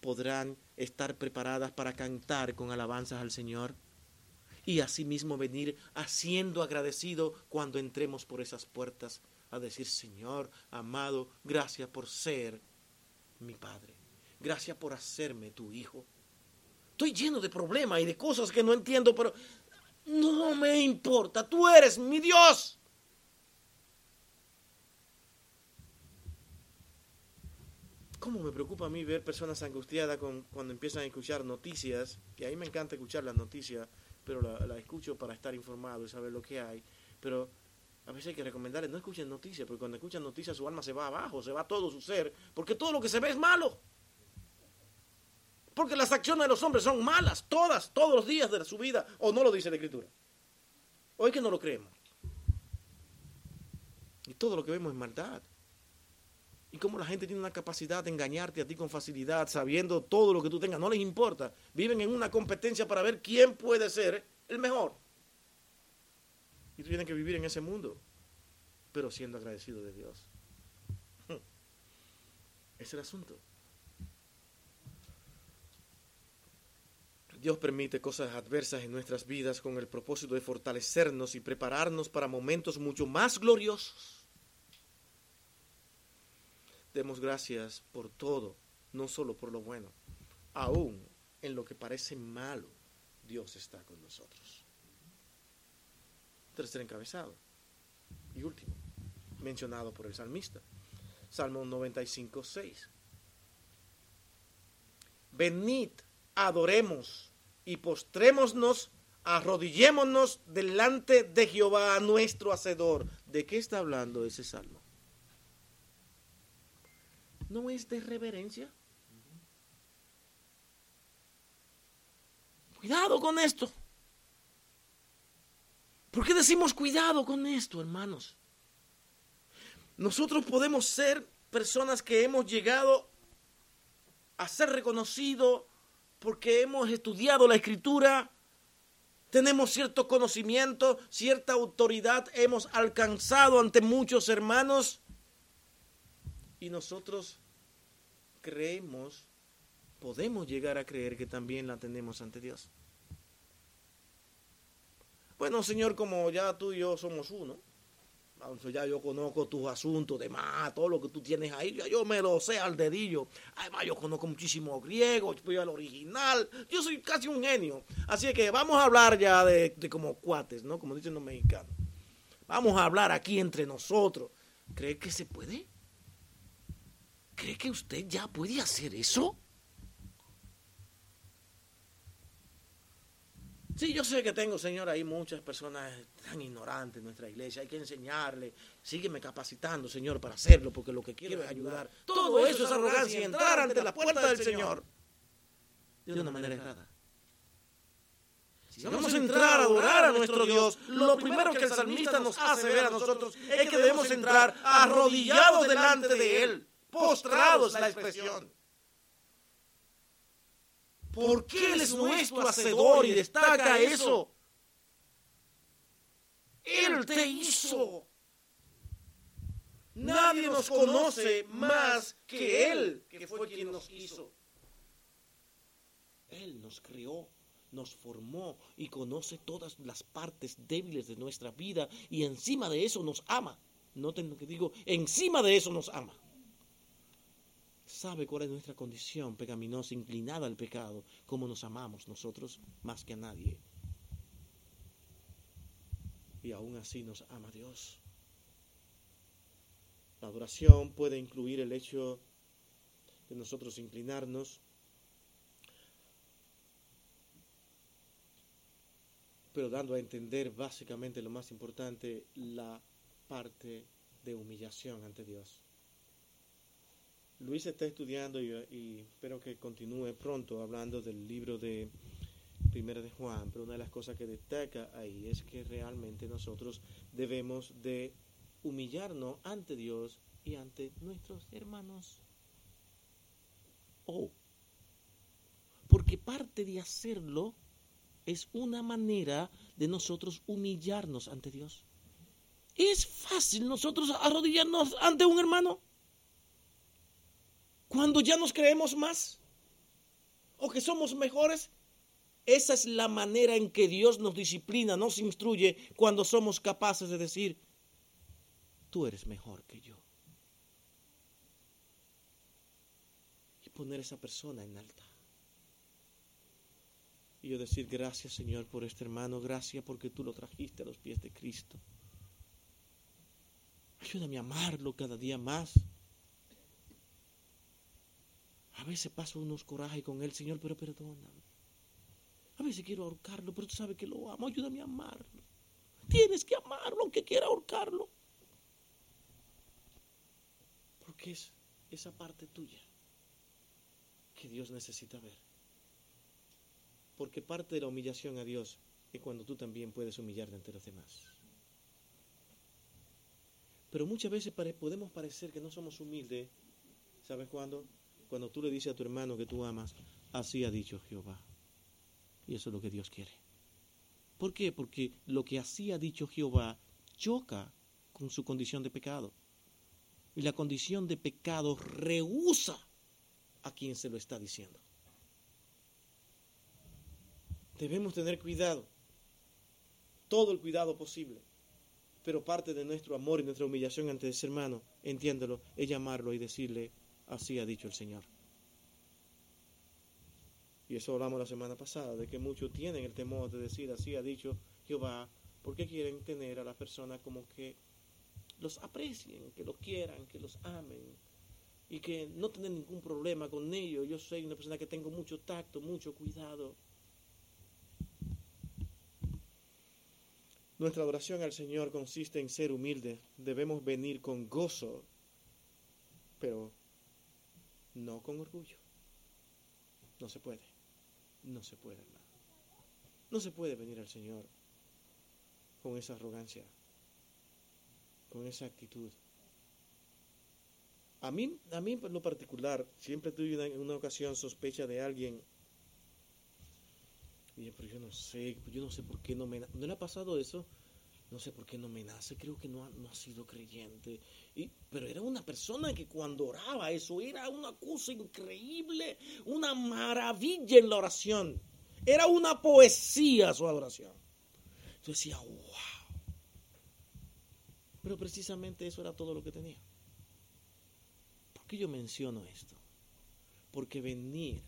podrán estar preparadas para cantar con alabanzas al Señor y asimismo venir haciendo agradecido cuando entremos por esas puertas a decir, Señor, amado, gracias por ser mi Padre. Gracias por hacerme tu hijo. Estoy lleno de problemas y de cosas que no entiendo, pero no me importa. Tú eres mi Dios. ¿Cómo me preocupa a mí ver personas angustiadas con, cuando empiezan a escuchar noticias? Que a mí me encanta escuchar las noticias, pero la, escucho para estar informado y saber lo que hay. Pero a veces hay que recomendarles, no escuchen noticias, porque cuando escuchan noticias su alma se va abajo, se va todo su ser, porque todo lo que se ve es malo. Porque las acciones de los hombres son malas, todas, todos los días de su vida, o no lo dice la Escritura. Hoy que no lo creemos. Y todo lo que vemos es maldad. Y como la gente tiene una capacidad de engañarte a ti con facilidad, sabiendo todo lo que tú tengas, no les importa. Viven en una competencia para ver quién puede ser el mejor. Y tú tienes que vivir en ese mundo, pero siendo agradecido de Dios. Es el asunto. Dios permite cosas adversas en nuestras vidas con el propósito de fortalecernos y prepararnos para momentos mucho más gloriosos. Demos gracias por todo, no solo por lo bueno. Aún en lo que parece malo, Dios está con nosotros. Tercer encabezado. Y último, mencionado por el salmista. Salmo 95, 6. Venid, adoremos y postrémonos, arrodillémonos delante de Jehová nuestro Hacedor. ¿De qué está hablando ese salmo? ¿No es de reverencia? Cuidado con esto. ¿Por qué decimos cuidado con esto, hermanos? Nosotros podemos ser personas que hemos llegado a ser reconocidos porque hemos estudiado la escritura, tenemos cierto conocimiento, cierta autoridad, hemos alcanzado ante muchos hermanos y nosotros creemos, podemos llegar a creer que también la tenemos ante Dios. Bueno, Señor, como ya tú y yo somos uno, ya yo conozco tus asuntos de más, todo lo que tú tienes ahí, ya yo me lo sé al dedillo. Además, yo conozco muchísimo griego, yo al original, yo soy casi un genio. Así que vamos a hablar ya de, de como cuates, ¿no? Como dicen los mexicanos. Vamos a hablar aquí entre nosotros. ¿Cree que se puede? ¿Cree que usted ya puede hacer eso? Sí, yo sé que tengo, Señor, ahí muchas personas tan ignorantes en nuestra iglesia. Hay que enseñarle. Sígueme capacitando, Señor, para hacerlo, porque lo que quiero es ayudar. Todo eso es arrogancia y entrar ante la puerta del Señor de una manera errada. Si vamos a entrar a adorar a nuestro Dios, lo primero que el salmista nos hace ver a nosotros es que debemos entrar arrodillados delante de Él, postrados la expresión. Porque Él es nuestro hacedor y destaca eso. Él te hizo. Nadie nos conoce más que Él, que fue quien nos hizo. Él nos creó, nos formó y conoce todas las partes débiles de nuestra vida y encima de eso nos ama. Noten lo que digo, encima de eso nos ama sabe cuál es nuestra condición pecaminosa, inclinada al pecado, como nos amamos nosotros más que a nadie. Y aún así nos ama Dios. La adoración puede incluir el hecho de nosotros inclinarnos, pero dando a entender básicamente lo más importante, la parte de humillación ante Dios. Luis está estudiando y, espero que continúe pronto hablando del libro de Primera de Juan, pero una de las cosas que destaca ahí es que realmente nosotros debemos de humillarnos ante Dios y ante nuestros hermanos. Oh, porque parte de hacerlo es una manera de nosotros humillarnos ante Dios. ¿Es fácil nosotros arrodillarnos ante un hermano? Cuando ya nos creemos más o que somos mejores, esa es la manera en que Dios nos disciplina, nos instruye cuando somos capaces de decir, tú eres mejor que yo. Y poner a esa persona en alta. Y yo decir, gracias Señor por este hermano, gracias porque tú lo trajiste a los pies de Cristo. Ayúdame a amarlo cada día más. A veces paso unos corajes con él, Señor, pero perdóname. A veces quiero ahorcarlo, pero tú sabes que lo amo. Ayúdame a amarlo. Tienes que amarlo aunque quiera ahorcarlo. Porque es esa parte tuya que Dios necesita ver. Porque parte de la humillación a Dios es cuando tú también puedes humillarte ante los demás. Pero muchas veces podemos parecer que no somos humildes. ¿Sabes cuándo? Cuando tú le dices a tu hermano que tú amas, así ha dicho Jehová. Y eso es lo que Dios quiere. ¿Por qué? Porque lo que así ha dicho Jehová choca con su condición de pecado. Y la condición de pecado rehúsa a quien se lo está diciendo. Debemos tener cuidado, todo el cuidado posible. Pero parte de nuestro amor y nuestra humillación ante ese hermano, entiéndelo, es llamarlo y decirle, así ha dicho el Señor. Y eso hablamos la semana pasada, de que muchos tienen el temor de decir, así ha dicho Jehová, porque quieren tener a la persona como que los aprecien, que los quieran, que los amen y que no tienen ningún problema con ellos. Yo soy una persona que tengo mucho tacto, mucho cuidado. Nuestra oración al Señor consiste en ser humildes. Debemos venir con gozo, pero no con orgullo. No se puede. No se puede, hermano. No se puede venir al Señor con esa arrogancia, con esa actitud. A mí, a mí en lo particular, siempre tuve en una ocasión sospecha de alguien. Y pero yo no sé, yo no sé por qué no me... ¿No le ha pasado eso? No sé por qué no me nace, creo que no ha, no ha sido creyente. Y, pero era una persona que cuando oraba eso era una cosa increíble, una maravilla en la oración. Era una poesía su adoración. Yo decía, wow. Pero precisamente eso era todo lo que tenía. ¿Por qué yo menciono esto? Porque venir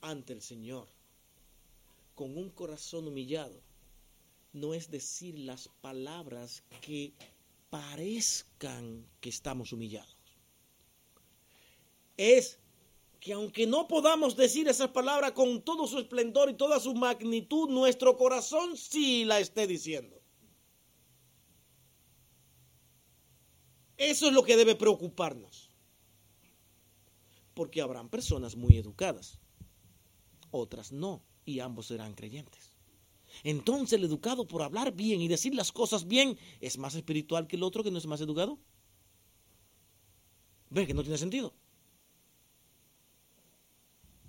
ante el Señor con un corazón humillado no es decir las palabras que parezcan que estamos humillados. Es que aunque no podamos decir esas palabras con todo su esplendor y toda su magnitud, nuestro corazón sí la esté diciendo. Eso es lo que debe preocuparnos. Porque habrán personas muy educadas, otras no, y ambos serán creyentes. Entonces el educado por hablar bien y decir las cosas bien es más espiritual que el otro que no es más educado. ¿Ven que no tiene sentido?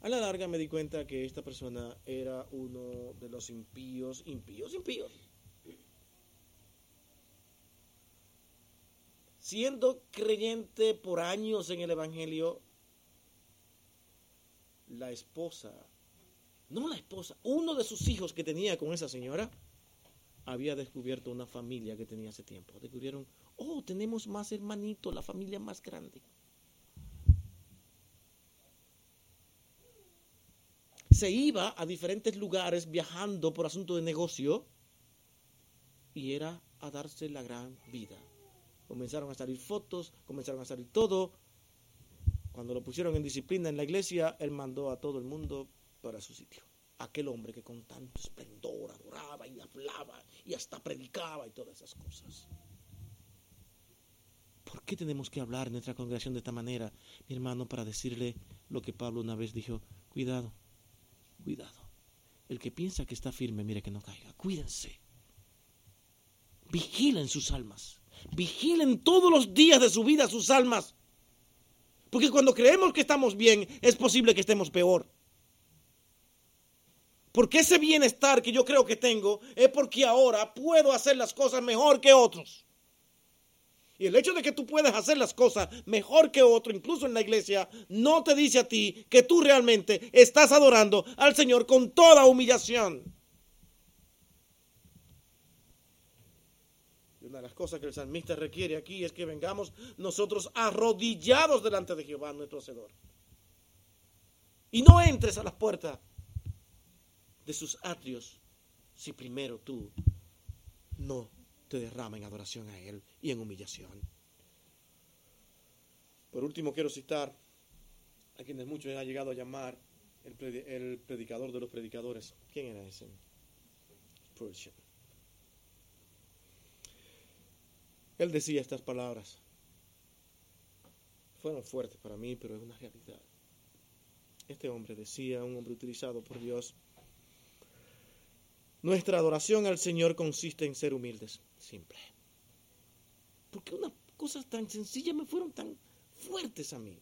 A la larga me di cuenta que esta persona era uno de los impíos, impíos, impíos. Siendo creyente por años en el Evangelio, la esposa no la esposa, uno de sus hijos que tenía con esa señora, había descubierto una familia que tenía hace tiempo. Descubrieron, oh, tenemos más hermanitos, la familia más grande. Se iba a diferentes lugares viajando por asunto de negocio y era a darse la gran vida. Comenzaron a salir fotos, comenzaron a salir todo. Cuando lo pusieron en disciplina en la iglesia, él mandó a todo el mundo para su sitio. Aquel hombre que con tanto esplendor adoraba y hablaba y hasta predicaba y todas esas cosas. ¿Por qué tenemos que hablar en nuestra congregación de esta manera, mi hermano, para decirle lo que Pablo una vez dijo? Cuidado, cuidado. El que piensa que está firme, mire que no caiga. Cuídense. Vigilen sus almas. Vigilen todos los días de su vida sus almas. Porque cuando creemos que estamos bien, es posible que estemos peor. Porque ese bienestar que yo creo que tengo es porque ahora puedo hacer las cosas mejor que otros. Y el hecho de que tú puedas hacer las cosas mejor que otro, incluso en la iglesia, no te dice a ti que tú realmente estás adorando al Señor con toda humillación. Y una de las cosas que el salmista requiere aquí es que vengamos nosotros arrodillados delante de Jehová, nuestro Hacedor. Y no entres a las puertas de sus atrios si primero tú no te derrama en adoración a Él y en humillación. Por último, quiero citar a quienes muchos han llegado a llamar el, predicador de los predicadores. ¿Quién era ese? Él decía estas palabras. Fueron fuertes para mí, pero es una realidad. Este hombre decía, un hombre utilizado por Dios, nuestra adoración al Señor consiste en ser humildes, simple. Porque unas cosas tan sencillas me fueron tan fuertes a mí.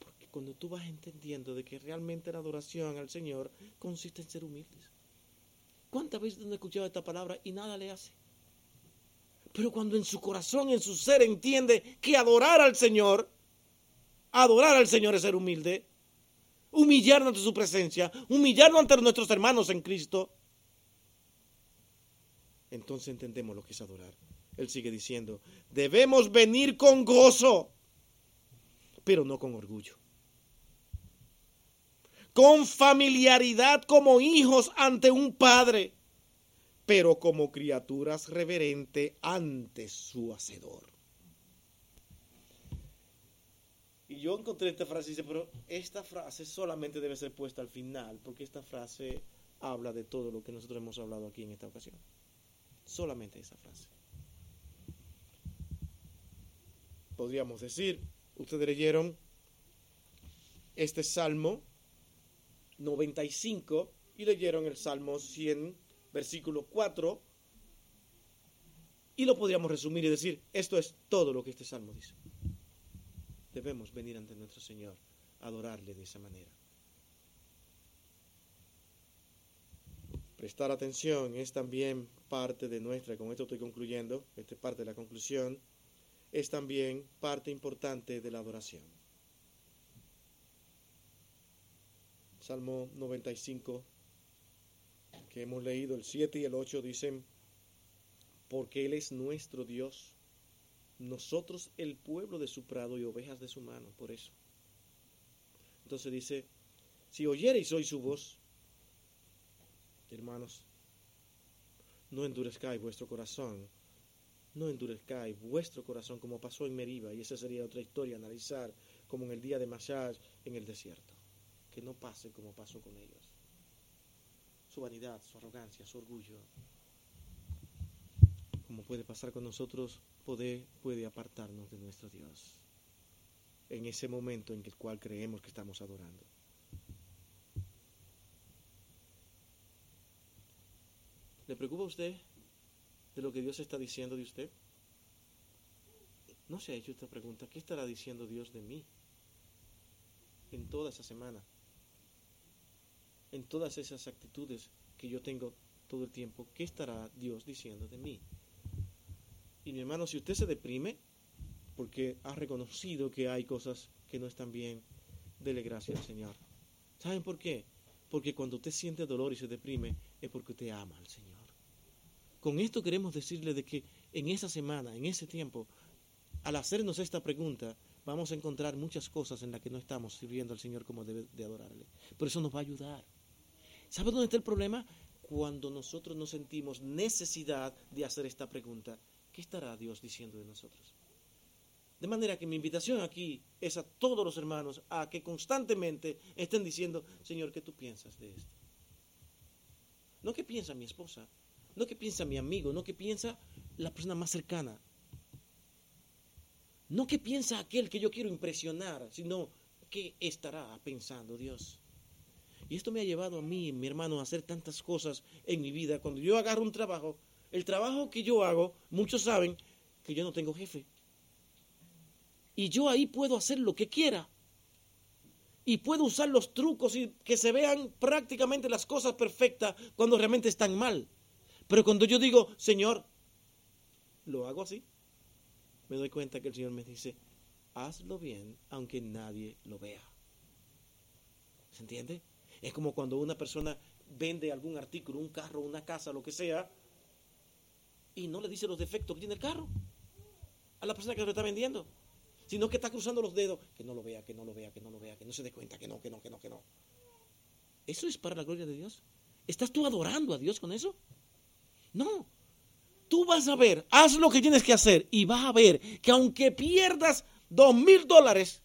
Porque cuando tú vas entendiendo de que realmente la adoración al Señor consiste en ser humildes. ¿Cuántas veces he escuchado esta palabra y nada le hace? Pero cuando en su corazón, en su ser entiende que adorar al Señor, adorar al Señor es ser humilde, humillarnos ante su presencia, humillarnos ante nuestros hermanos en Cristo, entonces entendemos lo que es adorar. Él sigue diciendo, debemos venir con gozo, pero no con orgullo. Con familiaridad como hijos ante un padre, pero como criaturas reverentes ante su hacedor. Y yo encontré esta frase y dice, pero esta frase solamente debe ser puesta al final, porque esta frase habla de todo lo que nosotros hemos hablado aquí en esta ocasión. Solamente esa frase. Podríamos decir, ustedes leyeron este Salmo 95 y leyeron el Salmo 100, versículo 4, y lo podríamos resumir y decir, esto es todo lo que este Salmo dice debemos venir ante nuestro Señor a adorarle de esa manera. Prestar atención es también parte de nuestra, con esto estoy concluyendo, esta es parte de la conclusión, es también parte importante de la adoración. Salmo 95, que hemos leído, el 7 y el 8 dicen, porque Él es nuestro Dios nosotros el pueblo de su prado y ovejas de su mano, por eso. Entonces dice, si oyereis hoy su voz, hermanos, no endurezcáis vuestro corazón, no endurezcáis vuestro corazón como pasó en Meriba, y esa sería otra historia, analizar como en el día de Mashaj en el desierto, que no pase como pasó con ellos. Su vanidad, su arrogancia, su orgullo, como puede pasar con nosotros, puede, puede apartarnos de nuestro Dios en ese momento en el cual creemos que estamos adorando. ¿Le preocupa a usted de lo que Dios está diciendo de usted? No se ha hecho esta pregunta. ¿Qué estará diciendo Dios de mí en toda esa semana? En todas esas actitudes que yo tengo todo el tiempo, ¿qué estará Dios diciendo de mí? Y mi hermano, si usted se deprime porque ha reconocido que hay cosas que no están bien, dele gracias al Señor. ¿Saben por qué? Porque cuando usted siente dolor y se deprime es porque usted ama al Señor. Con esto queremos decirle de que en esa semana, en ese tiempo, al hacernos esta pregunta, vamos a encontrar muchas cosas en las que no estamos sirviendo al Señor como debe de adorarle. Por eso nos va a ayudar. ¿Sabe dónde está el problema? Cuando nosotros no sentimos necesidad de hacer esta pregunta ¿qué estará Dios diciendo de nosotros? De manera que mi invitación aquí es a todos los hermanos a que constantemente estén diciendo, Señor, ¿qué tú piensas de esto? No que piensa mi esposa, no que piensa mi amigo, no que piensa la persona más cercana, no que piensa aquel que yo quiero impresionar, sino qué estará pensando Dios. Y esto me ha llevado a mí, mi hermano, a hacer tantas cosas en mi vida. Cuando yo agarro un trabajo, el trabajo que yo hago, muchos saben que yo no tengo jefe. Y yo ahí puedo hacer lo que quiera. Y puedo usar los trucos y que se vean prácticamente las cosas perfectas cuando realmente están mal. Pero cuando yo digo, Señor, lo hago así, me doy cuenta que el Señor me dice, hazlo bien aunque nadie lo vea. ¿Se entiende? Es como cuando una persona vende algún artículo, un carro, una casa, lo que sea, y no le dice los defectos que tiene el carro a la persona que lo está vendiendo, sino que está cruzando los dedos, que no lo vea, que no lo vea, que no lo vea, que no se dé cuenta, que no, que no, que no, que no. ¿Eso es para la gloria de Dios? ¿Estás tú adorando a Dios con eso? No. Tú vas a ver, haz lo que tienes que hacer y vas a ver que aunque pierdas dos mil dólares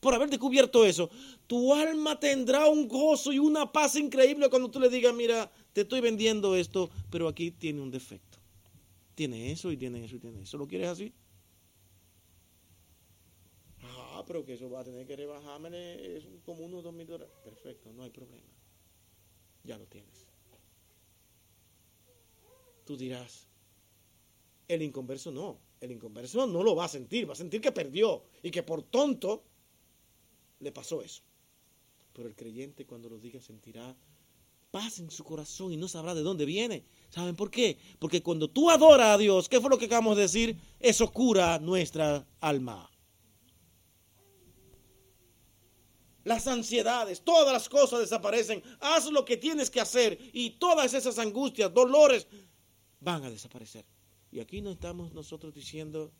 por haber descubierto eso, tu alma tendrá un gozo y una paz increíble cuando tú le digas, mira, te estoy vendiendo esto, pero aquí tiene un defecto. Tiene eso y tiene eso y tiene eso. ¿Lo quieres así? Ah, pero que eso va a tener que rebajarme es como unos dos mil dólares. Perfecto, no hay problema. Ya lo tienes. Tú dirás, el inconverso no. El inconverso no lo va a sentir, va a sentir que perdió y que por tonto le pasó eso. Pero el creyente cuando lo diga sentirá paz en su corazón y no sabrá de dónde viene. ¿Saben por qué? Porque cuando tú adoras a Dios, ¿qué fue lo que acabamos de decir? Eso cura nuestra alma. Las ansiedades, todas las cosas desaparecen. Haz lo que tienes que hacer y todas esas angustias, dolores van a desaparecer. Y aquí no estamos nosotros diciendo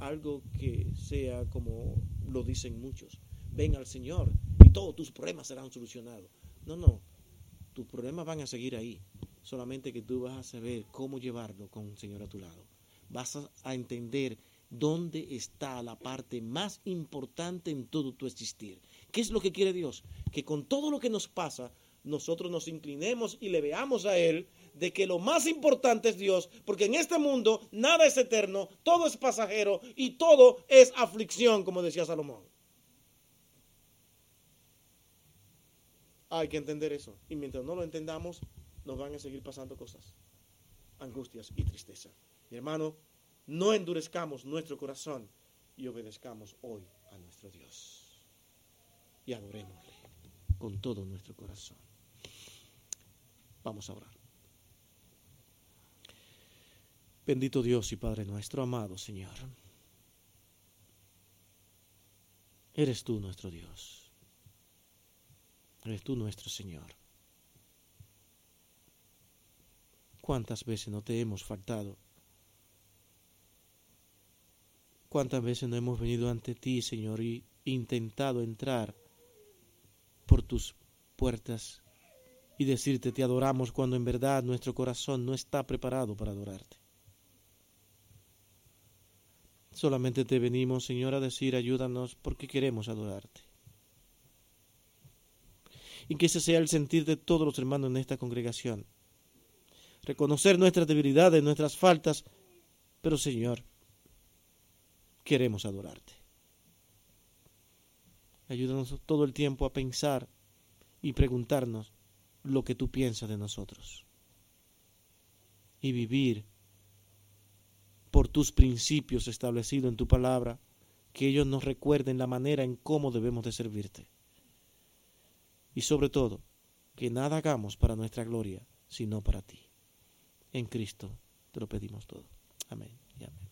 algo que sea como lo dicen muchos. Ven al Señor y todos tus problemas serán solucionados. No, no. Tus problemas van a seguir ahí. Solamente que tú vas a saber cómo llevarlo con el Señor a tu lado. Vas a entender dónde está la parte más importante en todo tu existir. ¿Qué es lo que quiere Dios? Que con todo lo que nos pasa, nosotros nos inclinemos y le veamos a Él de que lo más importante es Dios, porque en este mundo nada es eterno, todo es pasajero y todo es aflicción, como decía Salomón. Hay que entender eso. Y mientras no lo entendamos, nos van a seguir pasando cosas, angustias y tristeza. Mi hermano, no endurezcamos nuestro corazón y obedezcamos hoy a nuestro Dios. Y adorémosle con todo nuestro corazón. Vamos a orar. Bendito Dios y Padre nuestro, amado Señor. Eres tú nuestro Dios. Eres tú nuestro Señor. ¿Cuántas veces no te hemos faltado? ¿Cuántas veces no hemos venido ante ti, Señor, y intentado entrar por tus puertas y decirte te adoramos cuando en verdad nuestro corazón no está preparado para adorarte? Solamente te venimos, Señor, a decir, ayúdanos porque queremos adorarte. Y que ese sea el sentir de todos los hermanos en esta congregación. Reconocer nuestras debilidades, nuestras faltas, pero Señor, queremos adorarte. Ayúdanos todo el tiempo a pensar y preguntarnos lo que tú piensas de nosotros. Y vivir por tus principios establecidos en tu palabra, que ellos nos recuerden la manera en cómo debemos de servirte. Y sobre todo, que nada hagamos para nuestra gloria, sino para ti. En Cristo te lo pedimos todo. Amén y amén.